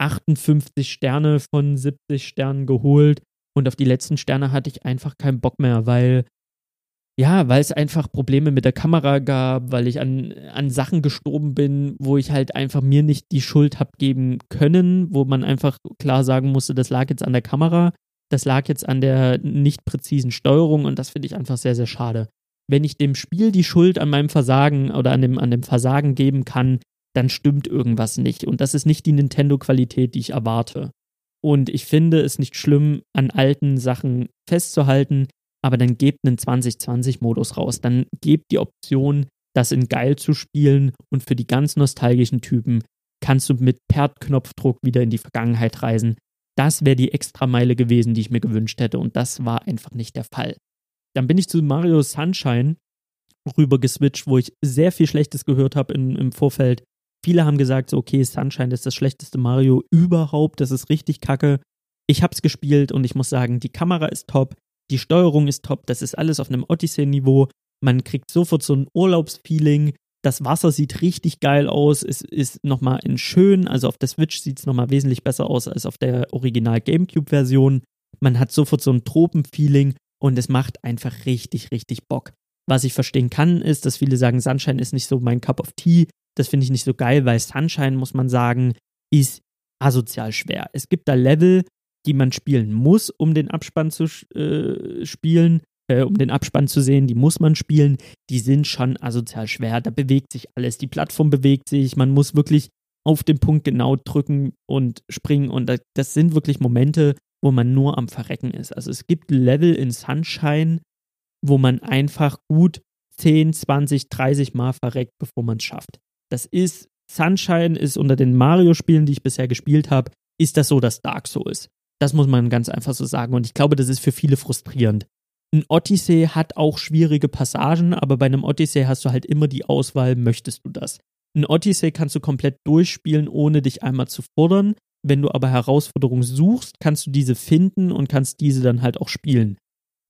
58 Sterne von 70 Sternen geholt und auf die letzten Sterne hatte ich einfach keinen Bock mehr, weil ja, weil es einfach Probleme mit der Kamera gab, weil ich an, an Sachen gestorben bin, wo ich halt einfach mir nicht die Schuld habe geben können, wo man einfach klar sagen musste, das lag jetzt an der Kamera, das lag jetzt an der nicht präzisen Steuerung und das finde ich einfach sehr, sehr schade. Wenn ich dem Spiel die Schuld an meinem Versagen oder an dem, an dem Versagen geben kann, dann stimmt irgendwas nicht. Und das ist nicht die Nintendo-Qualität, die ich erwarte. Und ich finde es nicht schlimm, an alten Sachen festzuhalten, aber dann gebt einen 2020-Modus raus. Dann gebt die Option, das in geil zu spielen und für die ganz nostalgischen Typen kannst du mit Per-Knopfdruck wieder in die Vergangenheit reisen. Das wäre die Extrameile gewesen, die ich mir gewünscht hätte und das war einfach nicht der Fall. Dann bin ich zu Mario Sunshine rüber geswitcht, wo ich sehr viel Schlechtes gehört habe im Vorfeld. Viele haben gesagt, so, okay, Sunshine ist das schlechteste Mario überhaupt, das ist richtig kacke. Ich hab's gespielt und ich muss sagen, die Kamera ist top, die Steuerung ist top, das ist alles auf einem Odyssey-Niveau. Man kriegt sofort so ein Urlaubsfeeling. Das Wasser sieht richtig geil aus. Es ist nochmal in schön, also auf der Switch sieht es nochmal wesentlich besser aus als auf der Original GameCube-Version. Man hat sofort so ein Tropenfeeling und es macht einfach richtig, richtig Bock. Was ich verstehen kann, ist, dass viele sagen, Sunshine ist nicht so mein Cup of Tea. Das finde ich nicht so geil, weil Sunshine, muss man sagen, ist asozial schwer. Es gibt da Level, die man spielen muss, um den Abspann zu äh, spielen, äh, um den Abspann zu sehen, die muss man spielen, die sind schon asozial schwer. Da bewegt sich alles, die Plattform bewegt sich, man muss wirklich auf den Punkt genau drücken und springen und das sind wirklich Momente, wo man nur am Verrecken ist. Also es gibt Level in Sunshine, wo man einfach gut 10, 20, 30 Mal verreckt, bevor man es schafft. Das ist, Sunshine ist unter den Mario-Spielen, die ich bisher gespielt habe, ist das so das Dark Souls. Das muss man ganz einfach so sagen. Und ich glaube, das ist für viele frustrierend. Ein Odyssey hat auch schwierige Passagen, aber bei einem Odyssey hast du halt immer die Auswahl, möchtest du das? Ein Odyssey kannst du komplett durchspielen, ohne dich einmal zu fordern. Wenn du aber Herausforderungen suchst, kannst du diese finden und kannst diese dann halt auch spielen.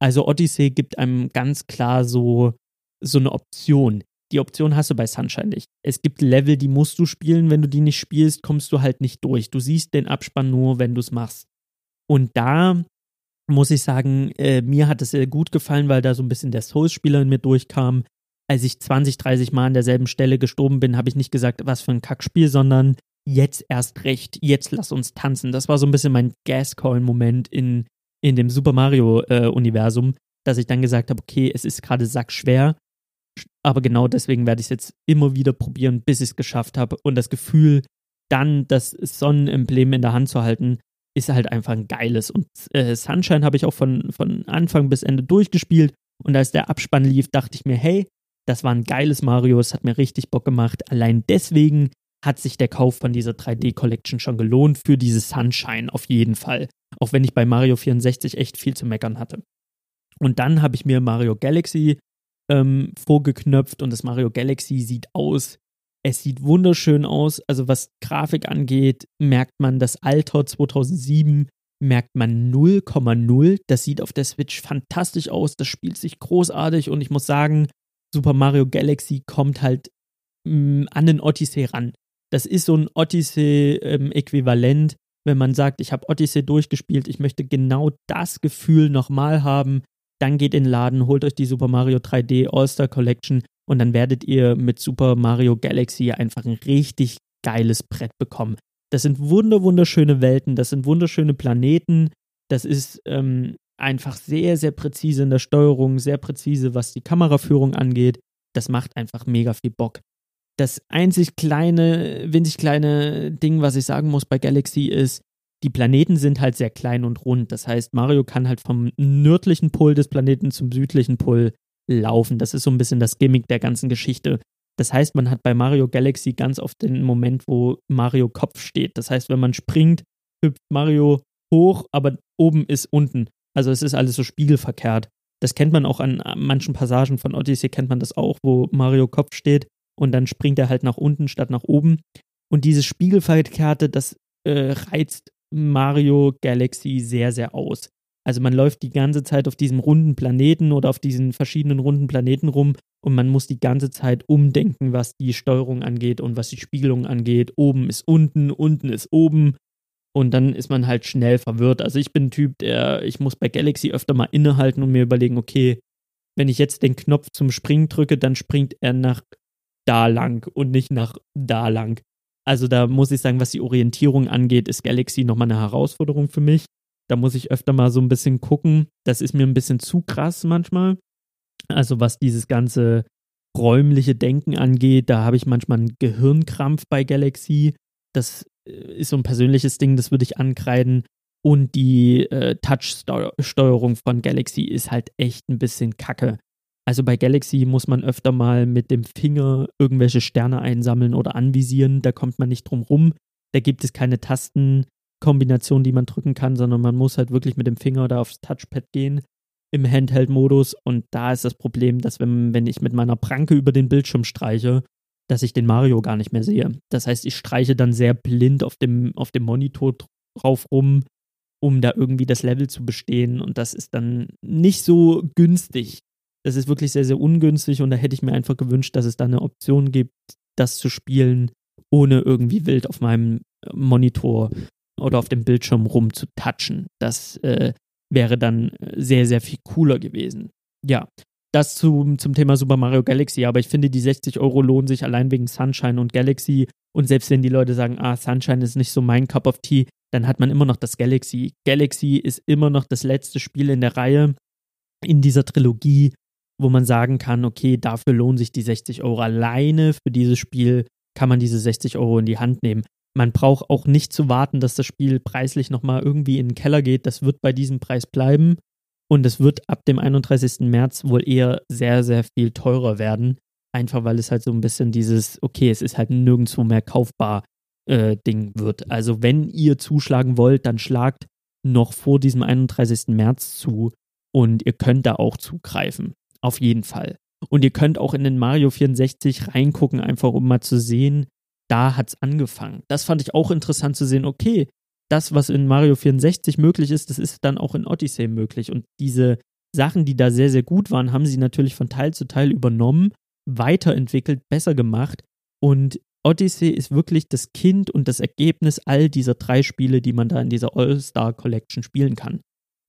Also Odyssey gibt einem ganz klar so, so eine Option. Die Option hast du bei Sunshine nicht. Es gibt Level, die musst du spielen. Wenn du die nicht spielst, kommst du halt nicht durch. Du siehst den Abspann nur, wenn du es machst. Und da muss ich sagen, äh, mir hat es sehr gut gefallen, weil da so ein bisschen der Souls-Spieler in mir durchkam. Als ich 20, 30 Mal an derselben Stelle gestorben bin, habe ich nicht gesagt, was für ein Kackspiel, sondern jetzt erst recht, jetzt lass uns tanzen. Das war so ein bisschen mein Gascall-Moment in, in dem Super Mario-Universum, äh, dass ich dann gesagt habe, okay, es ist gerade sackschwer, aber genau deswegen werde ich es jetzt immer wieder probieren, bis ich es geschafft habe. Und das Gefühl, dann das Sonnenemblem in der Hand zu halten, ist halt einfach ein geiles. Und äh, Sunshine habe ich auch von, von Anfang bis Ende durchgespielt. Und als der Abspann lief, dachte ich mir, hey, das war ein geiles Mario, es hat mir richtig Bock gemacht. Allein deswegen hat sich der Kauf von dieser 3D-Collection schon gelohnt für dieses Sunshine auf jeden Fall. Auch wenn ich bei Mario 64 echt viel zu meckern hatte. Und dann habe ich mir Mario Galaxy ähm, vorgeknöpft und das Mario Galaxy sieht aus es sieht wunderschön aus. Also was Grafik angeht, merkt man das Alter 2007, merkt man 0,0. Das sieht auf der Switch fantastisch aus. Das spielt sich großartig und ich muss sagen, Super Mario Galaxy kommt halt mm, an den Odyssey ran. Das ist so ein Odyssey-Äquivalent, wenn man sagt, ich habe Odyssey durchgespielt, ich möchte genau das Gefühl nochmal haben, dann geht in den Laden, holt euch die Super Mario 3D All-Star Collection und dann werdet ihr mit Super Mario Galaxy einfach ein richtig geiles Brett bekommen. Das sind wunder wunderschöne Welten, das sind wunderschöne Planeten, das ist ähm, einfach sehr, sehr präzise in der Steuerung, sehr präzise, was die Kameraführung angeht. Das macht einfach mega viel Bock. Das einzig kleine, winzig kleine Ding, was ich sagen muss bei Galaxy ist, die Planeten sind halt sehr klein und rund. Das heißt, Mario kann halt vom nördlichen Pol des Planeten zum südlichen Pol laufen. Das ist so ein bisschen das Gimmick der ganzen Geschichte. Das heißt, man hat bei Mario Galaxy ganz oft den Moment, wo Mario Kopf steht. Das heißt, wenn man springt, hüpft Mario hoch, aber oben ist unten. Also es ist alles so spiegelverkehrt. Das kennt man auch an manchen Passagen von Odyssey, kennt man das auch, wo Mario Kopf steht und dann springt er halt nach unten statt nach oben. Und dieses Spiegelverkehrte, das äh, reizt Mario Galaxy sehr, sehr aus. Also man läuft die ganze Zeit auf diesem runden Planeten oder auf diesen verschiedenen runden Planeten rum und man muss die ganze Zeit umdenken, was die Steuerung angeht und was die Spiegelung angeht. Oben ist unten, unten ist oben und dann ist man halt schnell verwirrt. Also ich bin ein Typ, der, ich muss bei Galaxy öfter mal innehalten und mir überlegen, okay, wenn ich jetzt den Knopf zum Springen drücke, dann springt er nach da lang und nicht nach da lang. Also da muss ich sagen, was die Orientierung angeht, ist Galaxy nochmal eine Herausforderung für mich. Da muss ich öfter mal so ein bisschen gucken. Das ist mir ein bisschen zu krass manchmal. Also was dieses ganze räumliche Denken angeht, da habe ich manchmal einen Gehirnkrampf bei Galaxy. Das äh, ist so ein persönliches Ding, das würde ich ankreiden. Und die äh, Touch-Steuerung von Galaxy ist halt echt ein bisschen kacke. Also bei Galaxy muss man öfter mal mit dem Finger irgendwelche Sterne einsammeln oder anvisieren. Da kommt man nicht drum rum. Da gibt es keine Tastenkombination, die man drücken kann, sondern man muss halt wirklich mit dem Finger da aufs Touchpad gehen im Handheld-Modus. Und da ist das Problem, dass wenn, wenn ich mit meiner Pranke über den Bildschirm streiche, dass ich den Mario gar nicht mehr sehe. Das heißt, ich streiche dann sehr blind auf dem, auf dem Monitor drauf rum, um da irgendwie das Level zu bestehen. Und das ist dann nicht so günstig. Das ist wirklich sehr, sehr ungünstig und da hätte ich mir einfach gewünscht, dass es da eine Option gibt, das zu spielen, ohne irgendwie wild auf meinem Monitor oder auf dem Bildschirm rumzutatschen. Das äh, wäre dann sehr, sehr viel cooler gewesen. Ja, das zum, zum Thema Super Mario Galaxy, aber ich finde, die 60 Euro lohnen sich allein wegen Sunshine und Galaxy. Und selbst wenn die Leute sagen, ah, Sunshine ist nicht so mein Cup of Tea, dann hat man immer noch das Galaxy. Galaxy ist immer noch das letzte Spiel in der Reihe in dieser Trilogie, wo man sagen kann, okay, dafür lohnen sich die 60 Euro alleine. Für dieses Spiel kann man diese 60 Euro in die Hand nehmen. Man braucht auch nicht zu warten, dass das Spiel preislich nochmal irgendwie in den Keller geht. Das wird bei diesem Preis bleiben. Und es wird ab dem 31. März wohl eher sehr, sehr viel teurer werden. Einfach weil es halt so ein bisschen dieses, okay, es ist halt nirgendwo mehr kaufbar äh, Ding wird. Also wenn ihr zuschlagen wollt, dann schlagt noch vor diesem 31. März zu und ihr könnt da auch zugreifen. Auf jeden Fall. Und ihr könnt auch in den Mario 64 reingucken, einfach um mal zu sehen, da hat es angefangen. Das fand ich auch interessant zu sehen, okay, das, was in Mario 64 möglich ist, das ist dann auch in Odyssey möglich. Und diese Sachen, die da sehr, sehr gut waren, haben sie natürlich von Teil zu Teil übernommen, weiterentwickelt, besser gemacht. Und Odyssey ist wirklich das Kind und das Ergebnis all dieser drei Spiele, die man da in dieser All-Star Collection spielen kann.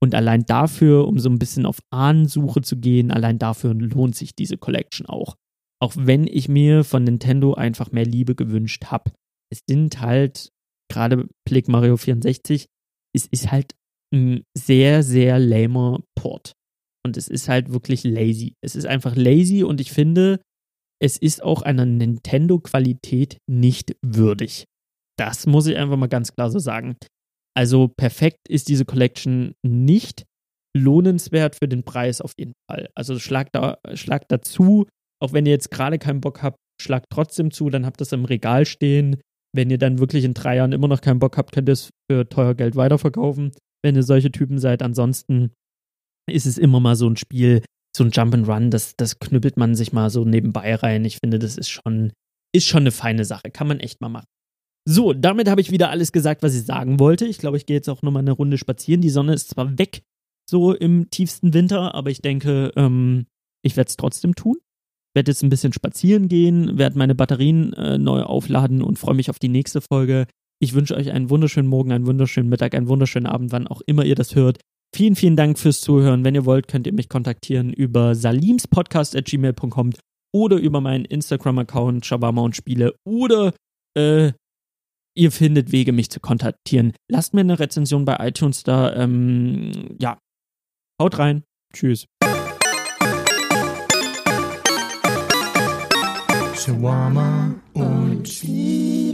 Und allein dafür, um so ein bisschen auf Ahnensuche zu gehen, allein dafür lohnt sich diese Collection auch. Auch wenn ich mir von Nintendo einfach mehr Liebe gewünscht habe. Es sind halt gerade Blick Mario 64, es ist halt ein sehr, sehr lamer Port. Und es ist halt wirklich lazy. Es ist einfach lazy und ich finde, es ist auch einer Nintendo-Qualität nicht würdig. Das muss ich einfach mal ganz klar so sagen. Also perfekt ist diese Collection nicht. Lohnenswert für den Preis auf jeden Fall. Also schlag da, schlag dazu, auch wenn ihr jetzt gerade keinen Bock habt, schlagt trotzdem zu, dann habt ihr es im Regal stehen. Wenn ihr dann wirklich in drei Jahren immer noch keinen Bock habt, könnt ihr es für teuer Geld weiterverkaufen, wenn ihr solche Typen seid. Ansonsten ist es immer mal so ein Spiel, so ein Jump and Run, das, das knüppelt man sich mal so nebenbei rein. Ich finde, das ist schon, ist schon eine feine Sache. Kann man echt mal machen. So, damit habe ich wieder alles gesagt, was ich sagen wollte. Ich glaube, ich gehe jetzt auch nochmal eine Runde spazieren. Die Sonne ist zwar weg, so im tiefsten Winter, aber ich denke, ähm, ich werde es trotzdem tun werde jetzt ein bisschen spazieren gehen, werde meine Batterien äh, neu aufladen und freue mich auf die nächste Folge. Ich wünsche euch einen wunderschönen Morgen, einen wunderschönen Mittag, einen wunderschönen Abend, wann auch immer ihr das hört. Vielen, vielen Dank fürs Zuhören. Wenn ihr wollt, könnt ihr mich kontaktieren über salimspodcast.gmail.com oder über meinen Instagram-Account Shawarma und Spiele oder äh, ihr findet Wege, mich zu kontaktieren. Lasst mir eine Rezension bei iTunes da. Ähm, ja, haut rein. Tschüss. Shawarma und Spiele.